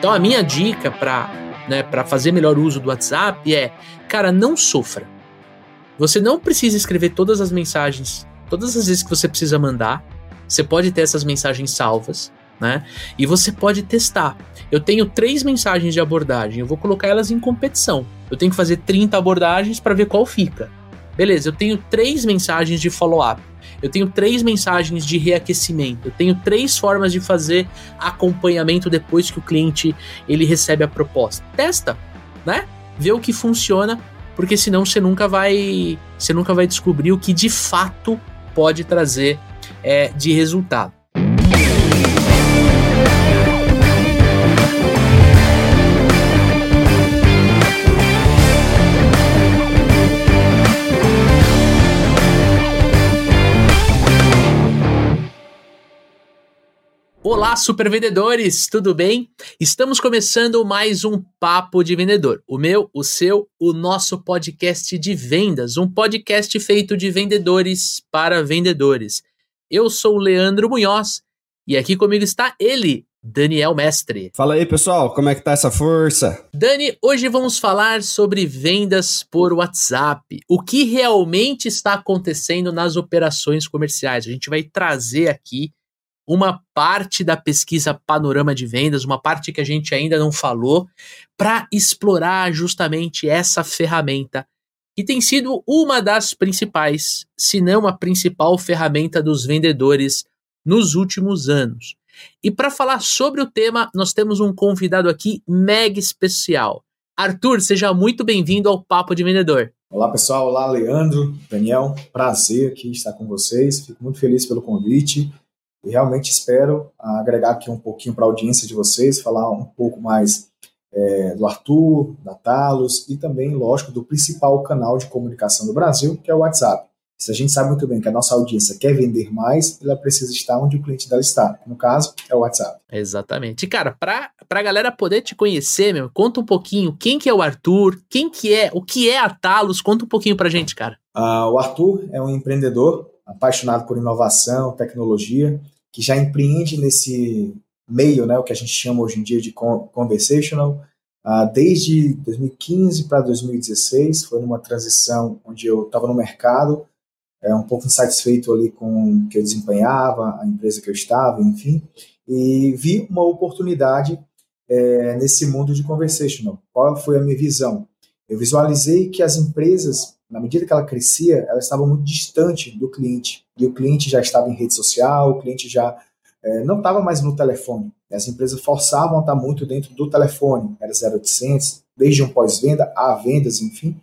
Então a minha dica para né, para fazer melhor uso do WhatsApp é, cara, não sofra. Você não precisa escrever todas as mensagens, todas as vezes que você precisa mandar. Você pode ter essas mensagens salvas, né? E você pode testar. Eu tenho três mensagens de abordagem, eu vou colocar elas em competição. Eu tenho que fazer 30 abordagens para ver qual fica. Beleza, eu tenho três mensagens de follow-up. Eu tenho três mensagens de reaquecimento. Eu tenho três formas de fazer acompanhamento depois que o cliente ele recebe a proposta. Testa, né? Vê o que funciona, porque senão você nunca vai, você nunca vai descobrir o que de fato pode trazer é, de resultado. Olá, super vendedores, tudo bem? Estamos começando mais um Papo de Vendedor. O meu, o seu, o nosso podcast de vendas, um podcast feito de vendedores para vendedores. Eu sou o Leandro Munhoz e aqui comigo está ele, Daniel Mestre. Fala aí, pessoal, como é que tá essa força? Dani, hoje vamos falar sobre vendas por WhatsApp. O que realmente está acontecendo nas operações comerciais? A gente vai trazer aqui uma parte da pesquisa Panorama de Vendas, uma parte que a gente ainda não falou, para explorar justamente essa ferramenta que tem sido uma das principais, se não a principal ferramenta dos vendedores nos últimos anos. E para falar sobre o tema, nós temos um convidado aqui mega especial. Arthur, seja muito bem-vindo ao Papo de Vendedor. Olá pessoal, olá Leandro, Daniel, prazer aqui estar com vocês. Fico muito feliz pelo convite e realmente espero agregar aqui um pouquinho para a audiência de vocês, falar um pouco mais é, do Arthur, da Talos e também, lógico, do principal canal de comunicação do Brasil, que é o WhatsApp. Se a gente sabe muito bem que a nossa audiência quer vender mais, ela precisa estar onde o cliente dela está. No caso, é o WhatsApp. Exatamente. E, cara, para a galera poder te conhecer, meu, conta um pouquinho quem que é o Arthur, quem que é, o que é a Talos, conta um pouquinho pra gente, cara. Uh, o Arthur é um empreendedor apaixonado por inovação, tecnologia, que já empreende nesse meio, né, o que a gente chama hoje em dia de conversational, uh, desde 2015 para 2016, foi numa transição onde eu estava no mercado, é, um pouco insatisfeito ali com o que eu desempenhava, a empresa que eu estava, enfim, e vi uma oportunidade é, nesse mundo de conversational. Qual foi a minha visão? Eu visualizei que as empresas na medida que ela crescia, ela estava muito distante do cliente. E o cliente já estava em rede social, o cliente já é, não estava mais no telefone. As empresas forçavam a estar muito dentro do telefone. Era 0800, desde um pós-venda a vendas, enfim.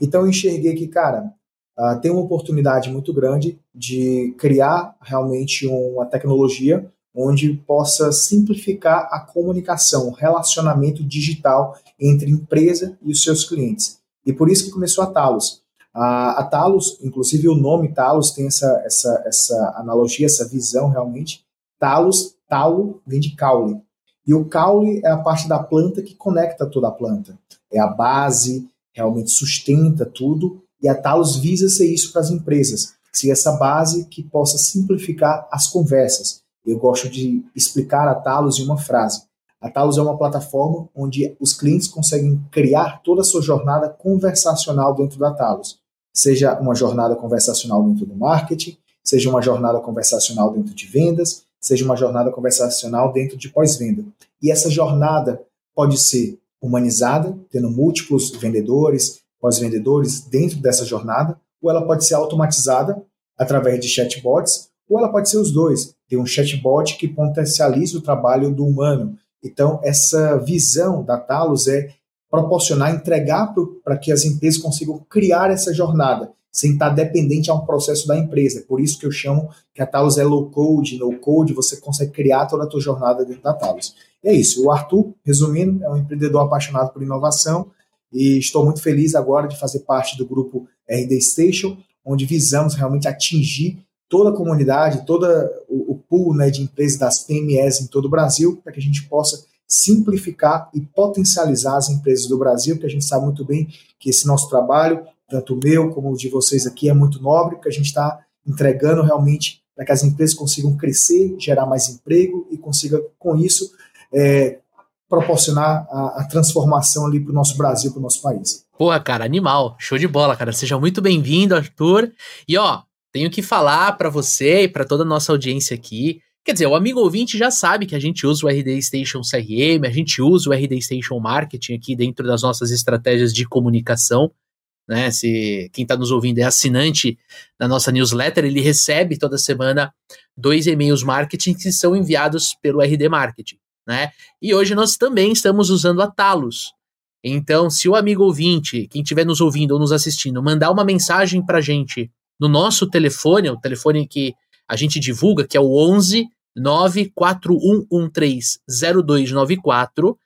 Então eu enxerguei que, cara, uh, tem uma oportunidade muito grande de criar realmente uma tecnologia onde possa simplificar a comunicação, o relacionamento digital entre empresa e os seus clientes. E por isso que começou a Talos. A, a Talos, inclusive o nome Talos tem essa, essa, essa analogia, essa visão realmente. Talos, talo vem de caule. E o caule é a parte da planta que conecta toda a planta. É a base, realmente sustenta tudo. E a Talos visa ser isso para as empresas. Ser essa base que possa simplificar as conversas. Eu gosto de explicar a Talos em uma frase. A Talos é uma plataforma onde os clientes conseguem criar toda a sua jornada conversacional dentro da Talos seja uma jornada conversacional dentro do marketing, seja uma jornada conversacional dentro de vendas, seja uma jornada conversacional dentro de pós-venda. E essa jornada pode ser humanizada, tendo múltiplos vendedores, pós-vendedores dentro dessa jornada, ou ela pode ser automatizada através de chatbots, ou ela pode ser os dois. Tem um chatbot que potencializa o trabalho do humano. Então, essa visão da Talos é proporcionar, entregar para que as empresas consigam criar essa jornada, sem estar dependente a um processo da empresa. Por isso que eu chamo que a Talos é low code, no code, você consegue criar toda a tua jornada dentro da Talos. é isso. O Arthur, resumindo, é um empreendedor apaixonado por inovação e estou muito feliz agora de fazer parte do grupo RD Station, onde visamos realmente atingir toda a comunidade, todo o, o pool né, de empresas das PMEs em todo o Brasil, para que a gente possa simplificar e potencializar as empresas do Brasil, porque a gente sabe muito bem que esse nosso trabalho, tanto o meu como o de vocês aqui, é muito nobre, porque a gente está entregando realmente para que as empresas consigam crescer, gerar mais emprego e consiga, com isso, é, proporcionar a, a transformação ali para o nosso Brasil, para o nosso país. Porra, cara, animal. Show de bola, cara. Seja muito bem-vindo, Arthur. E ó, tenho que falar para você e para toda a nossa audiência aqui. Quer dizer, o amigo ouvinte já sabe que a gente usa o RD Station CRM, a gente usa o RD Station Marketing aqui dentro das nossas estratégias de comunicação. Né? Se quem está nos ouvindo é assinante da nossa newsletter, ele recebe toda semana dois e-mails marketing que são enviados pelo RD Marketing. Né? E hoje nós também estamos usando a Talos. Então, se o amigo ouvinte, quem estiver nos ouvindo ou nos assistindo, mandar uma mensagem para a gente no nosso telefone, o telefone que a gente divulga, que é o 11 941130294,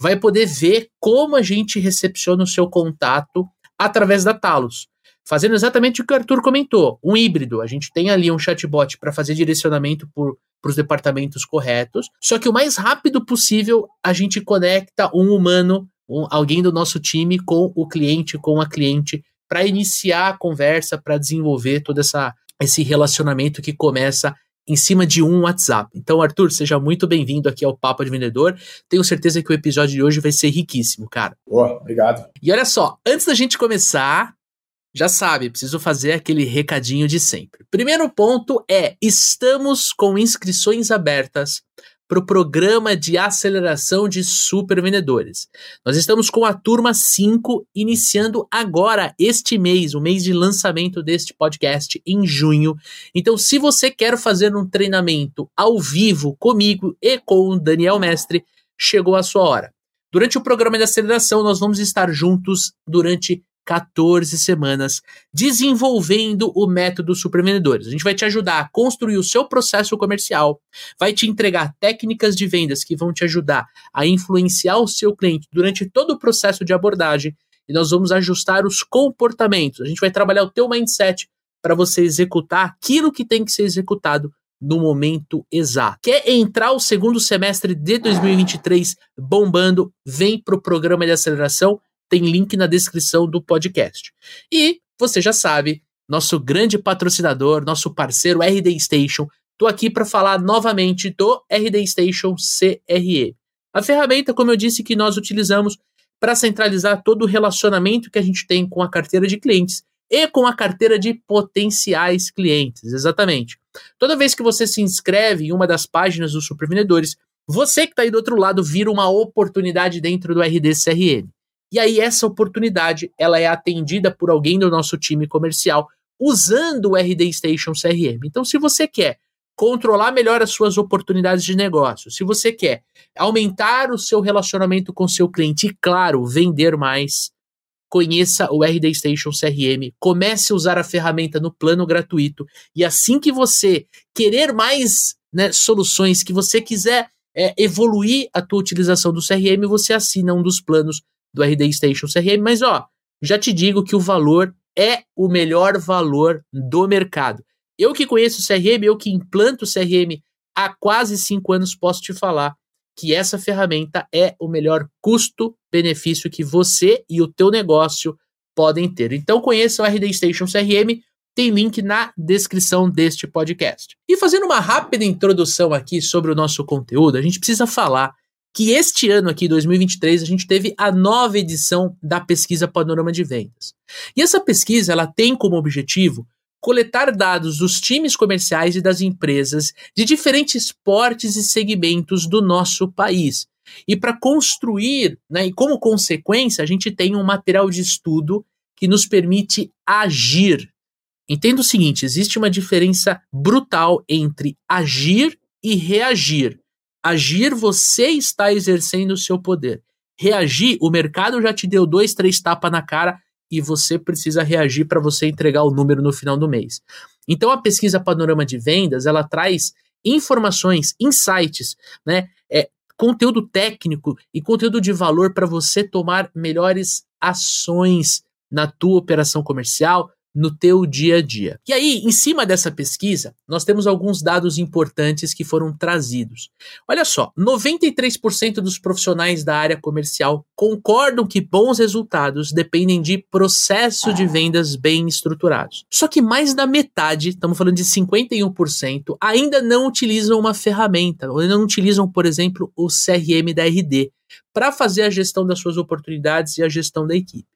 vai poder ver como a gente recepciona o seu contato através da Talos. Fazendo exatamente o que o Arthur comentou, um híbrido. A gente tem ali um chatbot para fazer direcionamento para os departamentos corretos, só que o mais rápido possível a gente conecta um humano, um, alguém do nosso time, com o cliente, com a cliente, para iniciar a conversa, para desenvolver todo essa, esse relacionamento que começa em cima de um WhatsApp. Então, Arthur, seja muito bem-vindo aqui ao Papo de Vendedor. Tenho certeza que o episódio de hoje vai ser riquíssimo, cara. Boa, obrigado. E olha só, antes da gente começar, já sabe, preciso fazer aquele recadinho de sempre. Primeiro ponto é: estamos com inscrições abertas para o programa de aceleração de super vendedores. Nós estamos com a turma 5 iniciando agora, este mês, o mês de lançamento deste podcast, em junho. Então, se você quer fazer um treinamento ao vivo comigo e com o Daniel Mestre, chegou a sua hora. Durante o programa de aceleração, nós vamos estar juntos durante 14 semanas desenvolvendo o método Supervendedores. A gente vai te ajudar a construir o seu processo comercial, vai te entregar técnicas de vendas que vão te ajudar a influenciar o seu cliente durante todo o processo de abordagem e nós vamos ajustar os comportamentos. A gente vai trabalhar o teu mindset para você executar aquilo que tem que ser executado no momento exato. Quer entrar o segundo semestre de 2023 bombando? Vem para o programa de aceleração tem link na descrição do podcast. E você já sabe, nosso grande patrocinador, nosso parceiro RD Station, estou aqui para falar novamente do RD Station CRE. A ferramenta, como eu disse, que nós utilizamos para centralizar todo o relacionamento que a gente tem com a carteira de clientes e com a carteira de potenciais clientes, exatamente. Toda vez que você se inscreve em uma das páginas dos supervendedores, você que está aí do outro lado vira uma oportunidade dentro do RD CRM. E aí essa oportunidade, ela é atendida por alguém do nosso time comercial usando o RD Station CRM. Então, se você quer controlar melhor as suas oportunidades de negócio, se você quer aumentar o seu relacionamento com seu cliente e, claro, vender mais, conheça o RD Station CRM, comece a usar a ferramenta no plano gratuito e assim que você querer mais né, soluções, que você quiser é, evoluir a tua utilização do CRM, você assina um dos planos do RD Station CRM, mas ó, já te digo que o valor é o melhor valor do mercado. Eu que conheço o CRM, eu que implanto o CRM há quase cinco anos, posso te falar que essa ferramenta é o melhor custo-benefício que você e o teu negócio podem ter. Então conheça o RD Station CRM, tem link na descrição deste podcast. E fazendo uma rápida introdução aqui sobre o nosso conteúdo, a gente precisa falar que este ano aqui, 2023, a gente teve a nova edição da pesquisa Panorama de Vendas. E essa pesquisa, ela tem como objetivo coletar dados dos times comerciais e das empresas de diferentes portes e segmentos do nosso país. E para construir, né, e como consequência, a gente tem um material de estudo que nos permite agir. Entenda o seguinte: existe uma diferença brutal entre agir e reagir. Agir, você está exercendo o seu poder. Reagir, o mercado já te deu dois, três tapas na cara e você precisa reagir para você entregar o número no final do mês. Então a pesquisa Panorama de Vendas, ela traz informações, insights, né? É, conteúdo técnico e conteúdo de valor para você tomar melhores ações na tua operação comercial, no teu dia a dia. E aí, em cima dessa pesquisa, nós temos alguns dados importantes que foram trazidos. Olha só, 93% dos profissionais da área comercial concordam que bons resultados dependem de processo de vendas bem estruturados. Só que mais da metade, estamos falando de 51%, ainda não utilizam uma ferramenta, ou não utilizam, por exemplo, o CRM da RD. para fazer a gestão das suas oportunidades e a gestão da equipe.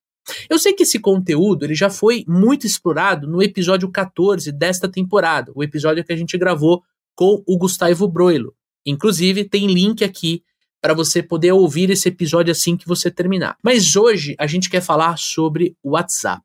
Eu sei que esse conteúdo ele já foi muito explorado no episódio 14 desta temporada, o episódio que a gente gravou com o Gustavo Broilo. Inclusive, tem link aqui para você poder ouvir esse episódio assim que você terminar. Mas hoje a gente quer falar sobre o WhatsApp.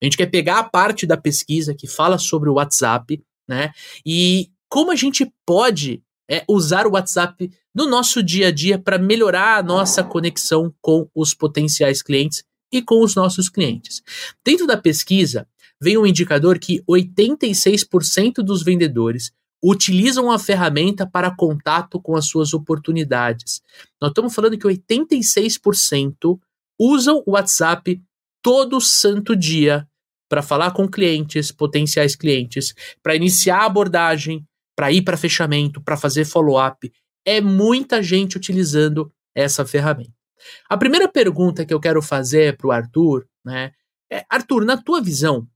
A gente quer pegar a parte da pesquisa que fala sobre o WhatsApp, né? E como a gente pode é, usar o WhatsApp no nosso dia a dia para melhorar a nossa conexão com os potenciais clientes e com os nossos clientes. Dentro da pesquisa, vem um indicador que 86% dos vendedores utilizam a ferramenta para contato com as suas oportunidades. Nós estamos falando que 86% usam o WhatsApp todo santo dia para falar com clientes, potenciais clientes, para iniciar a abordagem, para ir para fechamento, para fazer follow-up. É muita gente utilizando essa ferramenta. A primeira pergunta que eu quero fazer para o Arthur, né, é, Arthur, na tua visão,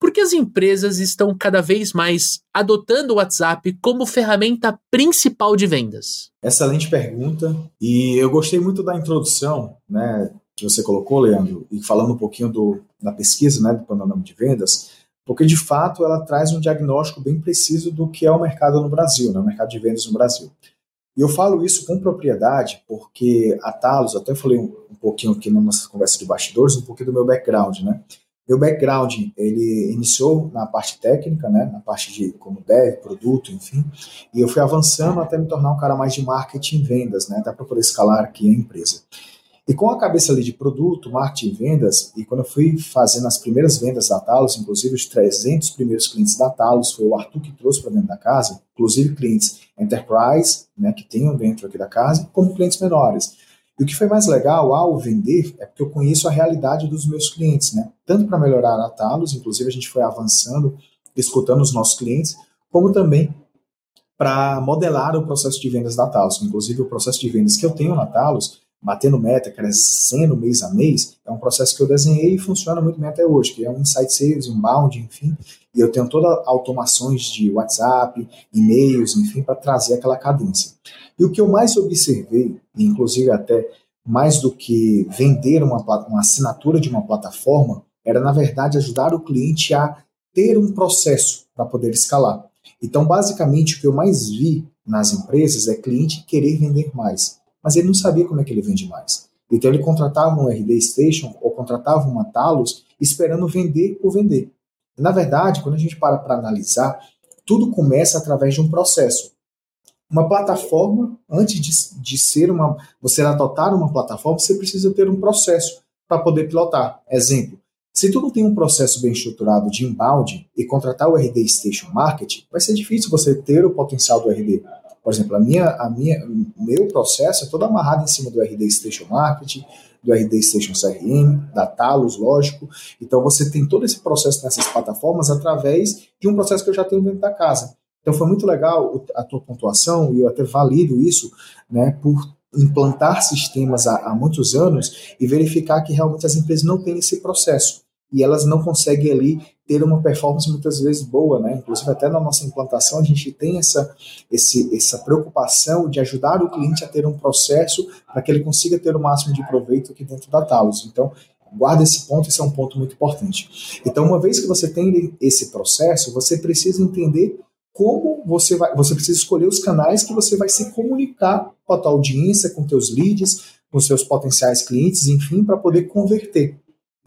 por que as empresas estão cada vez mais adotando o WhatsApp como ferramenta principal de vendas? Excelente pergunta. E eu gostei muito da introdução né, que você colocou, Leandro, e falando um pouquinho do, da pesquisa né, do panorama de vendas, porque de fato ela traz um diagnóstico bem preciso do que é o mercado no Brasil, né, o mercado de vendas no Brasil. E eu falo isso com propriedade porque a Talos, até falei um, um pouquinho aqui na nossa conversa de bastidores, um pouquinho do meu background, né? Meu background, ele iniciou na parte técnica, né, na parte de como dev, produto, enfim, e eu fui avançando até me tornar um cara mais de marketing e vendas, né, até para poder escalar aqui a empresa. E com a cabeça ali de produto, marketing e vendas, e quando eu fui fazendo as primeiras vendas da Talos, inclusive os 300 primeiros clientes da Talos, foi o Arthur que trouxe para dentro da casa, inclusive clientes enterprise, né, que tenham dentro aqui da casa, como clientes menores. E o que foi mais legal ao vender é porque eu conheço a realidade dos meus clientes, né? Tanto para melhorar a Talos, inclusive a gente foi avançando, escutando os nossos clientes, como também para modelar o processo de vendas da Talos. Inclusive o processo de vendas que eu tenho na Talos, batendo meta, crescendo mês a mês, é um processo que eu desenhei e funciona muito bem até hoje, que é um insight sales, inbound, enfim, e eu tenho todas automações de WhatsApp, e-mails, enfim, para trazer aquela cadência. E o que eu mais observei, inclusive até mais do que vender uma, uma assinatura de uma plataforma, era na verdade ajudar o cliente a ter um processo para poder escalar. Então, basicamente, o que eu mais vi nas empresas é cliente querer vender mais, mas ele não sabia como é que ele vende mais. Então, ele contratava um RD Station ou contratava uma Talos esperando vender por vender. Na verdade, quando a gente para para analisar, tudo começa através de um processo. Uma plataforma, antes de, de ser uma. Você adotar uma plataforma, você precisa ter um processo para poder pilotar. Exemplo, se tu não tem um processo bem estruturado de inbound e contratar o RD Station Marketing, vai ser difícil você ter o potencial do RD. Por exemplo, a minha, a minha, meu processo é todo amarrado em cima do RD Station Marketing, do RD Station CRM, da Talos, lógico. Então você tem todo esse processo nessas plataformas através de um processo que eu já tenho dentro da casa. Então foi muito legal a tua pontuação, e eu até valido isso, né, por implantar sistemas há, há muitos anos e verificar que realmente as empresas não têm esse processo e elas não conseguem ali ter uma performance muitas vezes boa, né? Inclusive até na nossa implantação a gente tem essa, esse, essa preocupação de ajudar o cliente a ter um processo para que ele consiga ter o máximo de proveito aqui dentro da Talos. Então guarda esse ponto, esse é um ponto muito importante. Então uma vez que você tem esse processo, você precisa entender como você vai, você precisa escolher os canais que você vai se comunicar com a tua audiência, com teus leads, com seus potenciais clientes, enfim, para poder converter.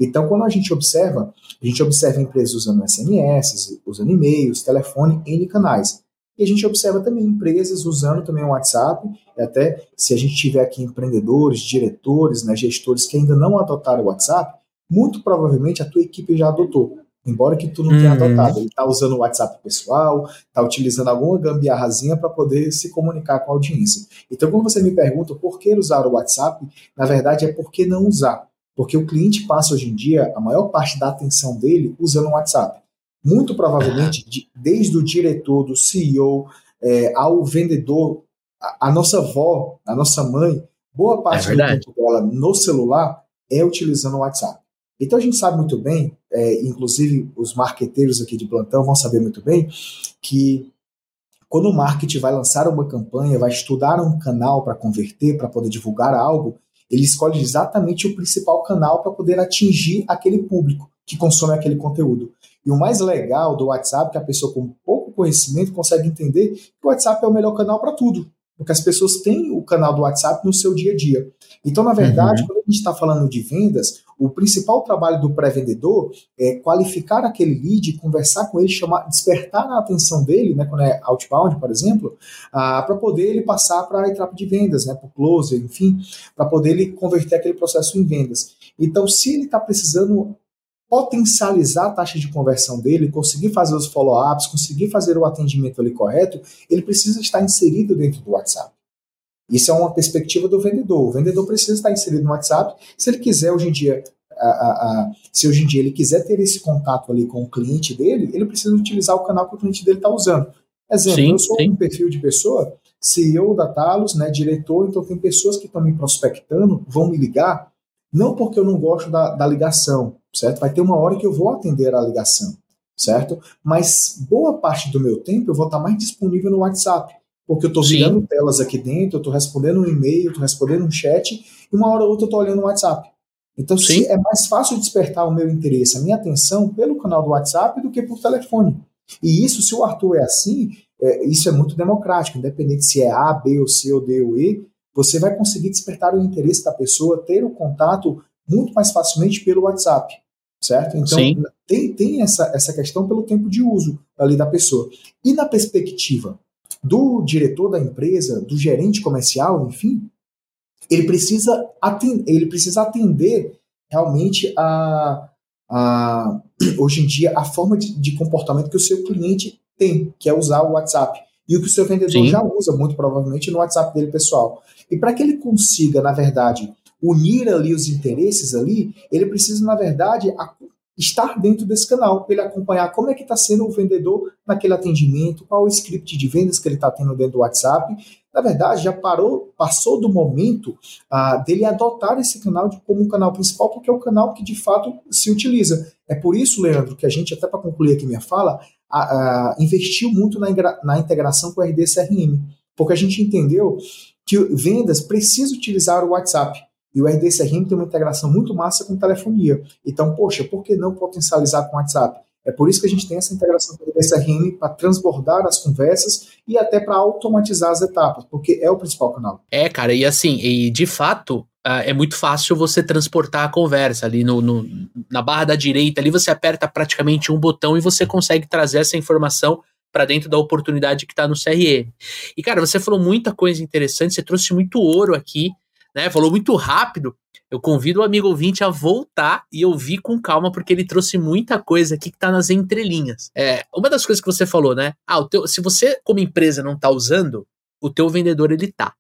Então, quando a gente observa, a gente observa empresas usando SMS, usando e-mails, telefone, N canais. E a gente observa também empresas usando também o WhatsApp, e até se a gente tiver aqui empreendedores, diretores, né, gestores que ainda não adotaram o WhatsApp, muito provavelmente a tua equipe já adotou. Embora que tu não tenha uhum. adotado, ele está usando o WhatsApp pessoal, está utilizando alguma gambiarrazinha para poder se comunicar com a audiência. Então, quando você me pergunta por que usar o WhatsApp, na verdade é por que não usar. Porque o cliente passa hoje em dia a maior parte da atenção dele usando o WhatsApp. Muito provavelmente, de, desde o diretor, do CEO, é, ao vendedor, a, a, nossa avó, a nossa mãe, boa parte é do tempo dela no celular é utilizando o WhatsApp. Então a gente sabe muito bem, é, inclusive os marqueteiros aqui de plantão vão saber muito bem, que quando o marketing vai lançar uma campanha, vai estudar um canal para converter, para poder divulgar algo, ele escolhe exatamente o principal canal para poder atingir aquele público que consome aquele conteúdo. E o mais legal do WhatsApp é que a pessoa com pouco conhecimento consegue entender que o WhatsApp é o melhor canal para tudo porque as pessoas têm o canal do WhatsApp no seu dia a dia. Então, na verdade, uhum. quando a gente está falando de vendas, o principal trabalho do pré-vendedor é qualificar aquele lead, conversar com ele, chamar, despertar a atenção dele, né, quando é outbound, por exemplo, ah, para poder ele passar para a etapa de vendas, né, para o closer, enfim, para poder ele converter aquele processo em vendas. Então, se ele está precisando potencializar a taxa de conversão dele, conseguir fazer os follow-ups, conseguir fazer o atendimento ali correto, ele precisa estar inserido dentro do WhatsApp. Isso é uma perspectiva do vendedor. O vendedor precisa estar inserido no WhatsApp. Se ele quiser hoje em dia, a, a, a, se hoje em dia ele quiser ter esse contato ali com o cliente dele, ele precisa utilizar o canal que o cliente dele está usando. Exemplo, sim, eu sou sim. um perfil de pessoa, CEO da Talos, né, diretor, então tem pessoas que estão me prospectando, vão me ligar, não porque eu não gosto da, da ligação, certo? Vai ter uma hora que eu vou atender a ligação, certo? Mas boa parte do meu tempo eu vou estar mais disponível no WhatsApp, porque eu estou virando telas aqui dentro, eu estou respondendo um e-mail, estou respondendo um chat, e uma hora ou outra eu estou olhando o WhatsApp. Então, se é mais fácil despertar o meu interesse, a minha atenção pelo canal do WhatsApp do que por telefone. E isso, se o Arthur é assim, é, isso é muito democrático, independente se é A, B, ou C, ou D ou E, você vai conseguir despertar o interesse da pessoa, ter o contato muito mais facilmente pelo WhatsApp, certo? Então, Sim. tem, tem essa, essa questão pelo tempo de uso ali da pessoa. E na perspectiva do diretor da empresa, do gerente comercial, enfim, ele precisa atender, ele precisa atender realmente a, a hoje em dia a forma de, de, comportamento que o seu cliente tem, que é usar o WhatsApp. E o que o seu vendedor Sim. já usa, muito provavelmente, no WhatsApp dele pessoal. E para que ele consiga, na verdade, unir ali os interesses ali, ele precisa, na verdade, estar dentro desse canal, para ele acompanhar como é que está sendo o vendedor naquele atendimento, qual o script de vendas que ele está tendo dentro do WhatsApp. Na verdade, já parou, passou do momento ah, dele adotar esse canal de, como um canal principal, porque é o canal que de fato se utiliza. É por isso, Leandro, que a gente, até para concluir aqui minha fala, investiu muito na, na integração com o RD CRM, porque a gente entendeu que vendas precisa utilizar o WhatsApp. E o RDCRM tem uma integração muito massa com telefonia. Então, poxa, por que não potencializar com o WhatsApp? É por isso que a gente tem essa integração com o RDCRM para transbordar as conversas e até para automatizar as etapas, porque é o principal canal. É, cara, e assim, e de fato, Uh, é muito fácil você transportar a conversa ali no, no, na barra da direita ali você aperta praticamente um botão e você consegue trazer essa informação para dentro da oportunidade que está no CRM. E cara, você falou muita coisa interessante, você trouxe muito ouro aqui né? Falou muito rápido. Eu convido o amigo ouvinte a voltar e ouvir com calma, porque ele trouxe muita coisa aqui que tá nas entrelinhas. É, uma das coisas que você falou, né? Ah, teu, se você, como empresa, não tá usando, o teu vendedor ele tá.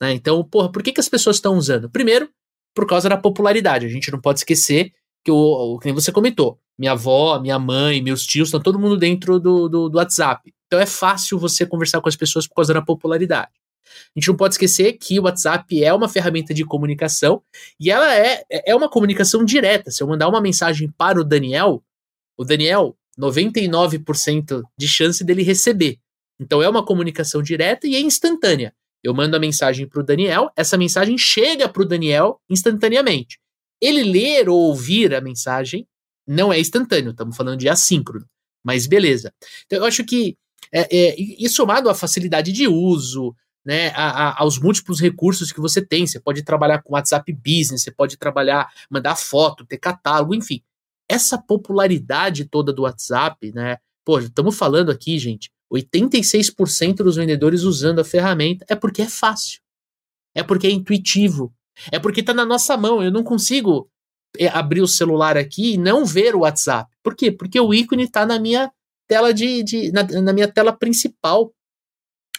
Né? Então, porra, por que, que as pessoas estão usando? Primeiro, por causa da popularidade. A gente não pode esquecer que o que você comentou, minha avó, minha mãe, meus tios, estão todo mundo dentro do, do, do WhatsApp. Então é fácil você conversar com as pessoas por causa da popularidade. A gente não pode esquecer que o WhatsApp é uma ferramenta de comunicação e ela é, é uma comunicação direta. Se eu mandar uma mensagem para o Daniel, o Daniel, 99% de chance dele receber. Então é uma comunicação direta e é instantânea. Eu mando a mensagem para o Daniel, essa mensagem chega para o Daniel instantaneamente. Ele ler ou ouvir a mensagem não é instantâneo, estamos falando de assíncrono. Mas beleza. Então eu acho que é, é, e somado à facilidade de uso, né, a, a, aos múltiplos recursos que você tem. Você pode trabalhar com WhatsApp Business, você pode trabalhar, mandar foto, ter catálogo, enfim. Essa popularidade toda do WhatsApp, né? Pô, estamos falando aqui, gente, 86% dos vendedores usando a ferramenta é porque é fácil. É porque é intuitivo. É porque está na nossa mão. Eu não consigo é, abrir o celular aqui e não ver o WhatsApp. Por quê? Porque o ícone está na minha tela de, de na, na, minha tela principal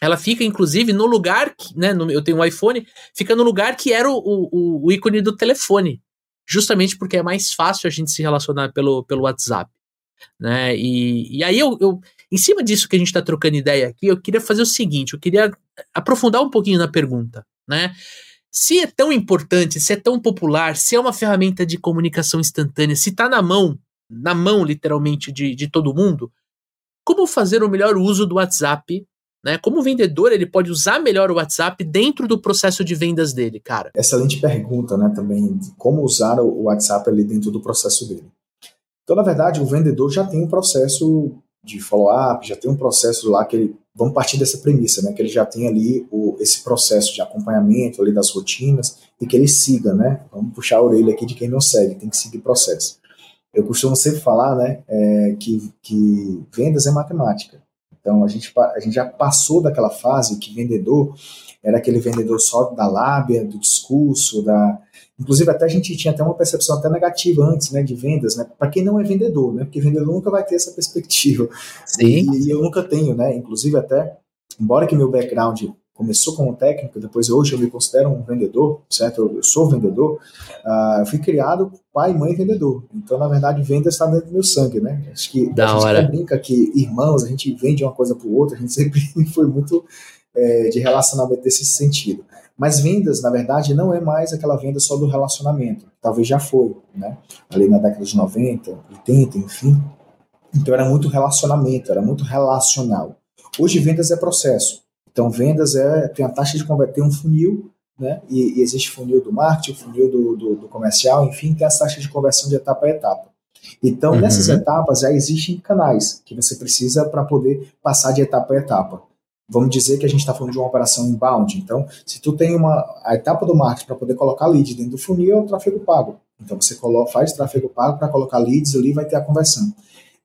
ela fica, inclusive, no lugar, que, né, no, eu tenho um iPhone, fica no lugar que era o, o, o, ícone do telefone, justamente porque é mais fácil a gente se relacionar pelo, pelo WhatsApp, né, e, e aí eu, eu, em cima disso que a gente está trocando ideia aqui, eu queria fazer o seguinte, eu queria aprofundar um pouquinho na pergunta, né, se é tão importante, se é tão popular, se é uma ferramenta de comunicação instantânea, se está na mão, na mão literalmente de, de todo mundo, como fazer o melhor uso do WhatsApp né? Como o vendedor ele pode usar melhor o WhatsApp dentro do processo de vendas dele, cara? Excelente pergunta, né? Também como usar o WhatsApp ali dentro do processo dele. Então, na verdade, o vendedor já tem um processo de follow-up, já tem um processo lá que ele. Vamos partir dessa premissa, né? Que ele já tem ali o, esse processo de acompanhamento ali das rotinas e que ele siga, né? Vamos puxar a orelha aqui de quem não segue, tem que seguir processo. Eu costumo sempre falar, né, é, que, que vendas é matemática. Então a gente, a gente já passou daquela fase que vendedor era aquele vendedor só da lábia, do discurso, da. Inclusive, até a gente tinha até uma percepção até negativa antes, né, de vendas, né, para quem não é vendedor, né, porque vendedor nunca vai ter essa perspectiva. Sim. E, e eu nunca tenho, né, inclusive até, embora que meu background começou como técnico, depois hoje eu me considero um vendedor, certo? Eu, eu sou vendedor. Uh, eu fui criado pai, mãe vendedor. Então, na verdade, venda está dentro do meu sangue, né? Acho que da a hora. gente brinca que irmãos, a gente vende uma coisa para o outro, a gente sempre foi muito é, de relacionamento nesse sentido. Mas vendas, na verdade, não é mais aquela venda só do relacionamento. Talvez já foi, né? Ali na década de 90, 80, enfim. Então era muito relacionamento, era muito relacional. Hoje vendas é processo. Então, vendas é tem a taxa de conversão, um funil, né? E, e, existe funil do marketing, funil do, do, do, comercial, enfim, tem as taxas de conversão de etapa a etapa. Então, uhum. nessas etapas já existem canais que você precisa para poder passar de etapa a etapa. Vamos dizer que a gente está falando de uma operação inbound. Então, se tu tem uma a etapa do marketing para poder colocar lead dentro do funil é o tráfego pago. Então, você coloca, faz tráfego pago para colocar leads ali, vai ter a conversão.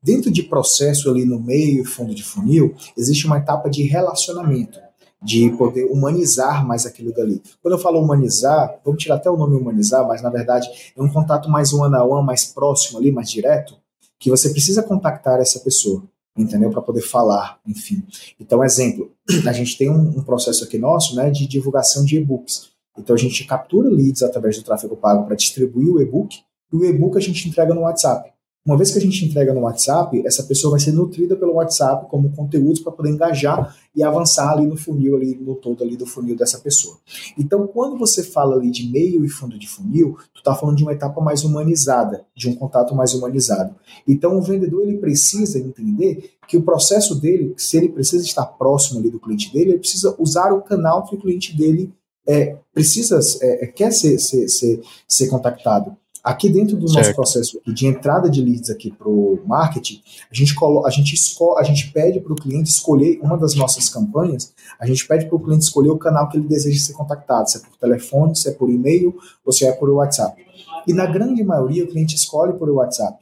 Dentro de processo ali no meio fundo de funil, existe uma etapa de relacionamento, de poder humanizar mais aquilo dali. Quando eu falo humanizar, vamos tirar até o nome humanizar, mas na verdade é um contato mais one on one, mais próximo ali, mais direto, que você precisa contactar essa pessoa, entendeu? Para poder falar, enfim. Então, exemplo, a gente tem um, um processo aqui nosso, né, de divulgação de e-books. Então a gente captura leads através do tráfego pago para distribuir o e-book, e o e-book a gente entrega no WhatsApp. Uma vez que a gente entrega no WhatsApp, essa pessoa vai ser nutrida pelo WhatsApp como conteúdos para poder engajar e avançar ali no funil, ali no todo ali do funil dessa pessoa. Então, quando você fala ali de meio e fundo de funil, tu está falando de uma etapa mais humanizada, de um contato mais humanizado. Então, o vendedor ele precisa entender que o processo dele, se ele precisa estar próximo ali do cliente dele, ele precisa usar o canal que o cliente dele é, precisa, é, quer ser, ser, ser, ser contactado. Aqui dentro do certo. nosso processo de entrada de leads aqui para o marketing, a gente, colo, a, gente esco, a gente pede para o cliente escolher uma das nossas campanhas, a gente pede para o cliente escolher o canal que ele deseja ser contactado, se é por telefone, se é por e-mail ou se é por WhatsApp. E na grande maioria o cliente escolhe por WhatsApp.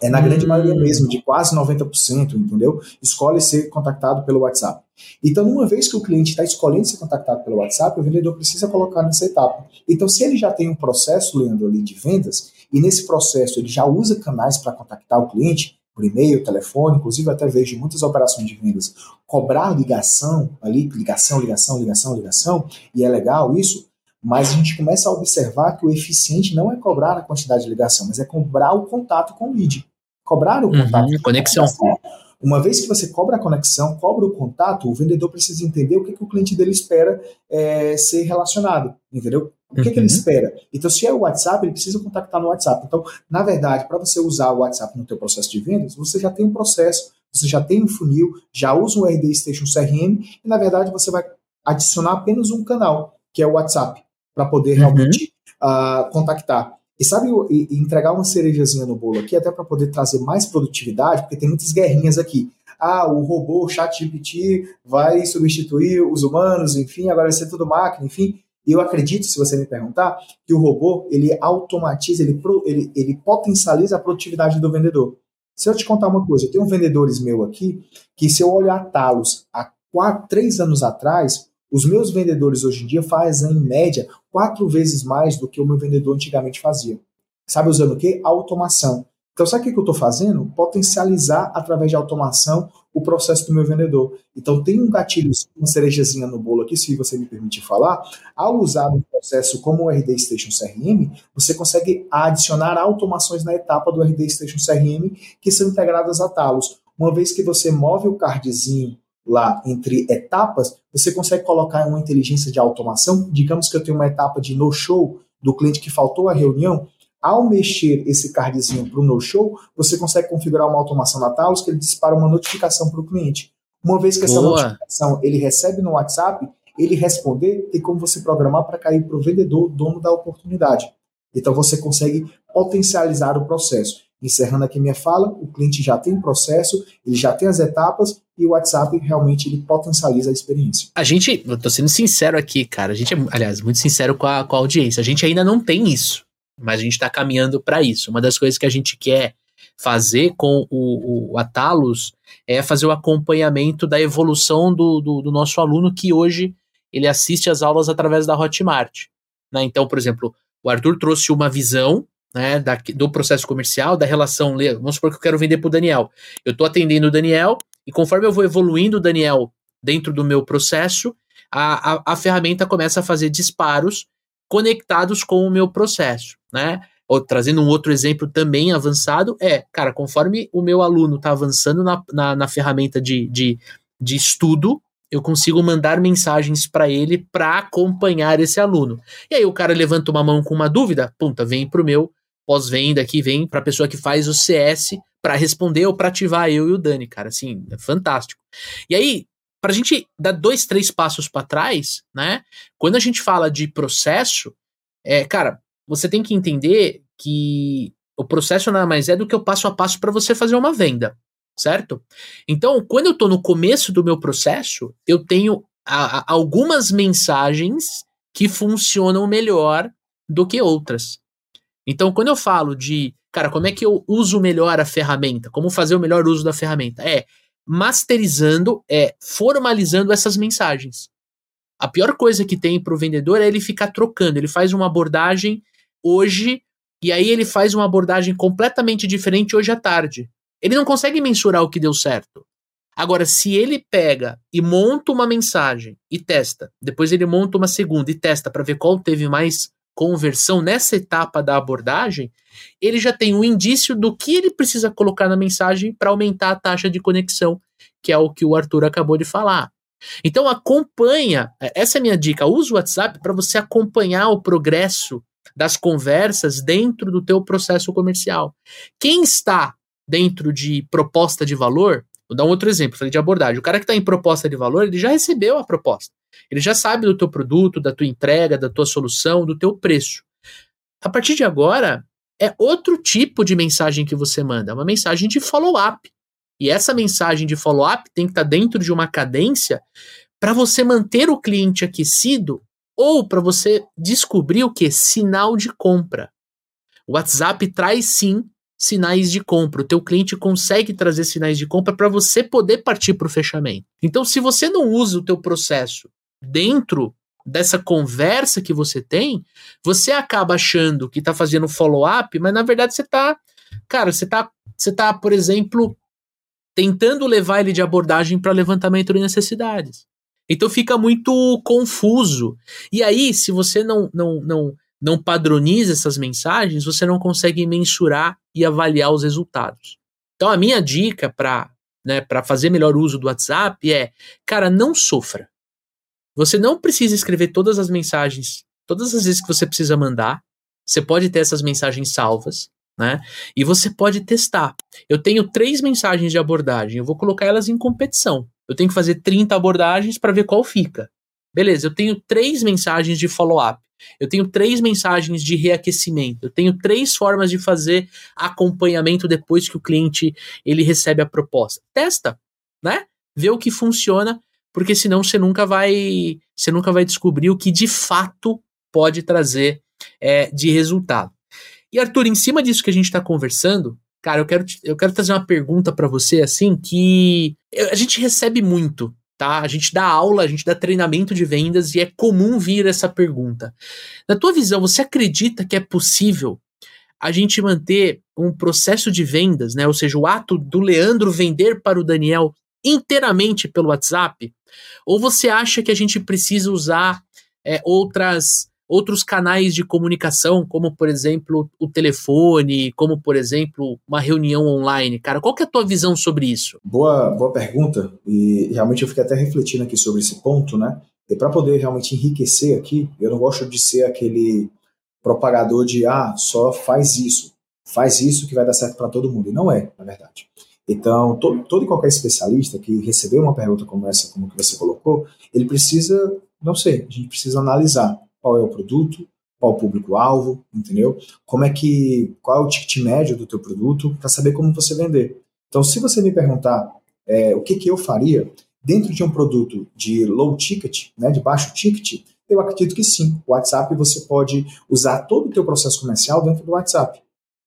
É na grande maioria hum. mesmo, de quase 90%, entendeu? Escolhe ser contactado pelo WhatsApp. Então, uma vez que o cliente está escolhendo ser contactado pelo WhatsApp, o vendedor precisa colocar nessa etapa. Então, se ele já tem um processo, Leandro, ali de vendas, e nesse processo ele já usa canais para contactar o cliente, por e-mail, telefone, inclusive até vejo muitas operações de vendas cobrar ligação ali, ligação, ligação, ligação, ligação, e é legal isso, mas a gente começa a observar que o eficiente não é cobrar a quantidade de ligação, mas é cobrar o contato com o lead. Cobrar o uhum, contato. Conexão. Uma vez que você cobra a conexão, cobra o contato, o vendedor precisa entender o que, que o cliente dele espera é, ser relacionado, entendeu? O que, uhum. que ele uhum. espera? Então, se é o WhatsApp, ele precisa contactar no WhatsApp. Então, na verdade, para você usar o WhatsApp no teu processo de vendas, você já tem um processo, você já tem um funil, já usa o RD Station CRM e, na verdade, você vai adicionar apenas um canal, que é o WhatsApp, para poder uhum. realmente uh, contactar. E sabe, e, e entregar uma cerejazinha no bolo aqui, até para poder trazer mais produtividade, porque tem muitas guerrinhas aqui. Ah, o robô, o chat GPT vai substituir os humanos, enfim, agora vai ser tudo máquina, enfim. E eu acredito, se você me perguntar, que o robô, ele automatiza, ele, ele, ele potencializa a produtividade do vendedor. Se eu te contar uma coisa, eu tenho vendedores meu aqui, que se eu olhar talos há quatro, três anos atrás, os meus vendedores hoje em dia fazem, em média, quatro vezes mais do que o meu vendedor antigamente fazia. Sabe usando o quê? Automação. Então, sabe o que eu estou fazendo? Potencializar, através de automação, o processo do meu vendedor. Então, tem um gatilho, uma cerejazinha no bolo aqui, se você me permitir falar. Ao usar um processo como o RD Station CRM, você consegue adicionar automações na etapa do RD Station CRM que são integradas a talos. Uma vez que você move o cardzinho lá entre etapas, você consegue colocar uma inteligência de automação. Digamos que eu tenho uma etapa de no-show do cliente que faltou a reunião. Ao mexer esse cardzinho para o no-show, você consegue configurar uma automação na Talos que ele dispara uma notificação para o cliente. Uma vez que essa Boa. notificação ele recebe no WhatsApp, ele responder, tem como você programar para cair para o vendedor, dono da oportunidade. Então você consegue potencializar o processo. Encerrando aqui minha fala, o cliente já tem o processo, ele já tem as etapas e o WhatsApp realmente ele potencializa a experiência. A gente, eu tô sendo sincero aqui, cara, a gente é, aliás, muito sincero com a, com a audiência, a gente ainda não tem isso, mas a gente está caminhando para isso. Uma das coisas que a gente quer fazer com o, o Atalos é fazer o acompanhamento da evolução do, do, do nosso aluno que hoje ele assiste as aulas através da Hotmart. Né? Então, por exemplo, o Arthur trouxe uma visão né, da, do processo comercial, da relação. Vamos supor que eu quero vender para o Daniel. Eu estou atendendo o Daniel, e conforme eu vou evoluindo o Daniel dentro do meu processo, a, a, a ferramenta começa a fazer disparos conectados com o meu processo. Né? Ou, trazendo um outro exemplo também avançado, é, cara, conforme o meu aluno está avançando na, na, na ferramenta de, de, de estudo, eu consigo mandar mensagens para ele para acompanhar esse aluno. E aí o cara levanta uma mão com uma dúvida, punta, vem pro meu pós-venda aqui, vem para a pessoa que faz o CS para responder ou para ativar eu e o Dani, cara, assim, é fantástico. E aí, para a gente dar dois, três passos para trás, né? Quando a gente fala de processo, é, cara, você tem que entender que o processo nada mais é do que o passo a passo para você fazer uma venda certo? Então, quando eu estou no começo do meu processo, eu tenho a, a, algumas mensagens que funcionam melhor do que outras. Então, quando eu falo de, cara, como é que eu uso melhor a ferramenta? Como fazer o melhor uso da ferramenta? É masterizando, é formalizando essas mensagens. A pior coisa que tem para o vendedor é ele ficar trocando. Ele faz uma abordagem hoje e aí ele faz uma abordagem completamente diferente hoje à tarde. Ele não consegue mensurar o que deu certo. Agora, se ele pega e monta uma mensagem e testa, depois ele monta uma segunda e testa para ver qual teve mais conversão nessa etapa da abordagem, ele já tem um indício do que ele precisa colocar na mensagem para aumentar a taxa de conexão, que é o que o Arthur acabou de falar. Então acompanha, essa é a minha dica, use o WhatsApp para você acompanhar o progresso das conversas dentro do teu processo comercial. Quem está dentro de proposta de valor, vou dar um outro exemplo, falei de abordagem. O cara que está em proposta de valor, ele já recebeu a proposta. Ele já sabe do teu produto, da tua entrega, da tua solução, do teu preço. A partir de agora, é outro tipo de mensagem que você manda, é uma mensagem de follow-up. E essa mensagem de follow-up tem que estar tá dentro de uma cadência para você manter o cliente aquecido ou para você descobrir o que? Sinal de compra. O WhatsApp traz sim sinais de compra. O teu cliente consegue trazer sinais de compra para você poder partir para o fechamento. Então, se você não usa o teu processo dentro dessa conversa que você tem, você acaba achando que está fazendo follow-up, mas na verdade você está, cara, você está, você tá, por exemplo, tentando levar ele de abordagem para levantamento de necessidades. Então fica muito confuso. E aí, se você não, não, não não padroniza essas mensagens, você não consegue mensurar e avaliar os resultados. Então, a minha dica para né, fazer melhor uso do WhatsApp é, cara, não sofra. Você não precisa escrever todas as mensagens, todas as vezes que você precisa mandar. Você pode ter essas mensagens salvas, né? E você pode testar. Eu tenho três mensagens de abordagem, eu vou colocar elas em competição. Eu tenho que fazer 30 abordagens para ver qual fica. Beleza, eu tenho três mensagens de follow-up. Eu tenho três mensagens de reaquecimento. Eu tenho três formas de fazer acompanhamento depois que o cliente ele recebe a proposta. Testa, né? Vê o que funciona, porque senão você nunca vai, você nunca vai descobrir o que de fato pode trazer é, de resultado. E Arthur, em cima disso que a gente está conversando, cara, eu quero, eu quero trazer uma pergunta para você assim que a gente recebe muito tá? A gente dá aula, a gente dá treinamento de vendas e é comum vir essa pergunta. Na tua visão, você acredita que é possível a gente manter um processo de vendas, né? Ou seja, o ato do Leandro vender para o Daniel inteiramente pelo WhatsApp? Ou você acha que a gente precisa usar é, outras outros canais de comunicação, como por exemplo o telefone, como por exemplo uma reunião online. Cara, qual que é a tua visão sobre isso? Boa, boa pergunta. E realmente eu fiquei até refletindo aqui sobre esse ponto, né? E para poder realmente enriquecer aqui, eu não gosto de ser aquele propagador de ah, só faz isso, faz isso que vai dar certo para todo mundo. E não é, na verdade. Então, todo, todo e qualquer especialista que receber uma pergunta como essa, como que você colocou, ele precisa, não sei, a gente precisa analisar qual é o produto, qual o público-alvo, entendeu? Como é que, qual é o ticket médio do teu produto, para saber como você vender. Então, se você me perguntar é, o que, que eu faria dentro de um produto de low ticket, né, de baixo ticket, eu acredito que sim. O WhatsApp você pode usar todo o teu processo comercial dentro do WhatsApp.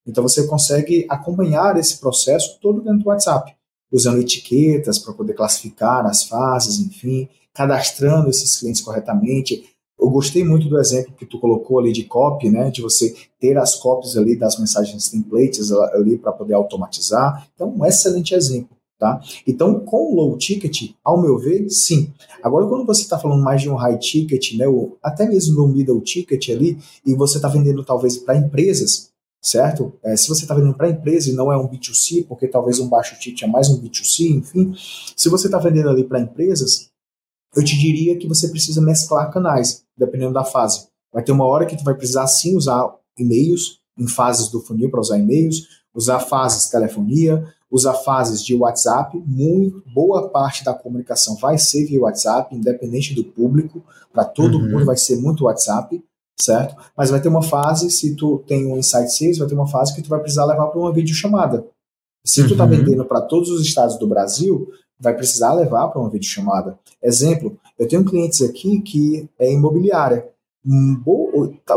Então você consegue acompanhar esse processo todo dentro do WhatsApp, usando etiquetas para poder classificar as fases, enfim, cadastrando esses clientes corretamente. Eu gostei muito do exemplo que tu colocou ali de copy, né, de você ter as copies ali das mensagens templates ali para poder automatizar. Então, um excelente exemplo. Tá? Então, com low ticket, ao meu ver, sim. Agora, quando você está falando mais de um high ticket, né, ou até mesmo no middle ticket ali, e você está vendendo talvez para empresas, certo? É, se você está vendendo para empresa e não é um B2C, porque talvez um baixo ticket é mais um B2C, enfim, se você está vendendo ali para empresas, eu te diria que você precisa mesclar canais, dependendo da fase. Vai ter uma hora que tu vai precisar sim usar e-mails, em fases do funil para usar e-mails, usar fases telefonia, usar fases de WhatsApp, muito boa parte da comunicação vai ser via WhatsApp, independente do público, para todo uhum. mundo vai ser muito WhatsApp, certo? Mas vai ter uma fase, se tu tem um Insight Sales, vai ter uma fase que tu vai precisar levar para uma videochamada. Se uhum. tu está vendendo para todos os estados do Brasil, vai precisar levar para uma videochamada. Exemplo, eu tenho clientes aqui que é imobiliária.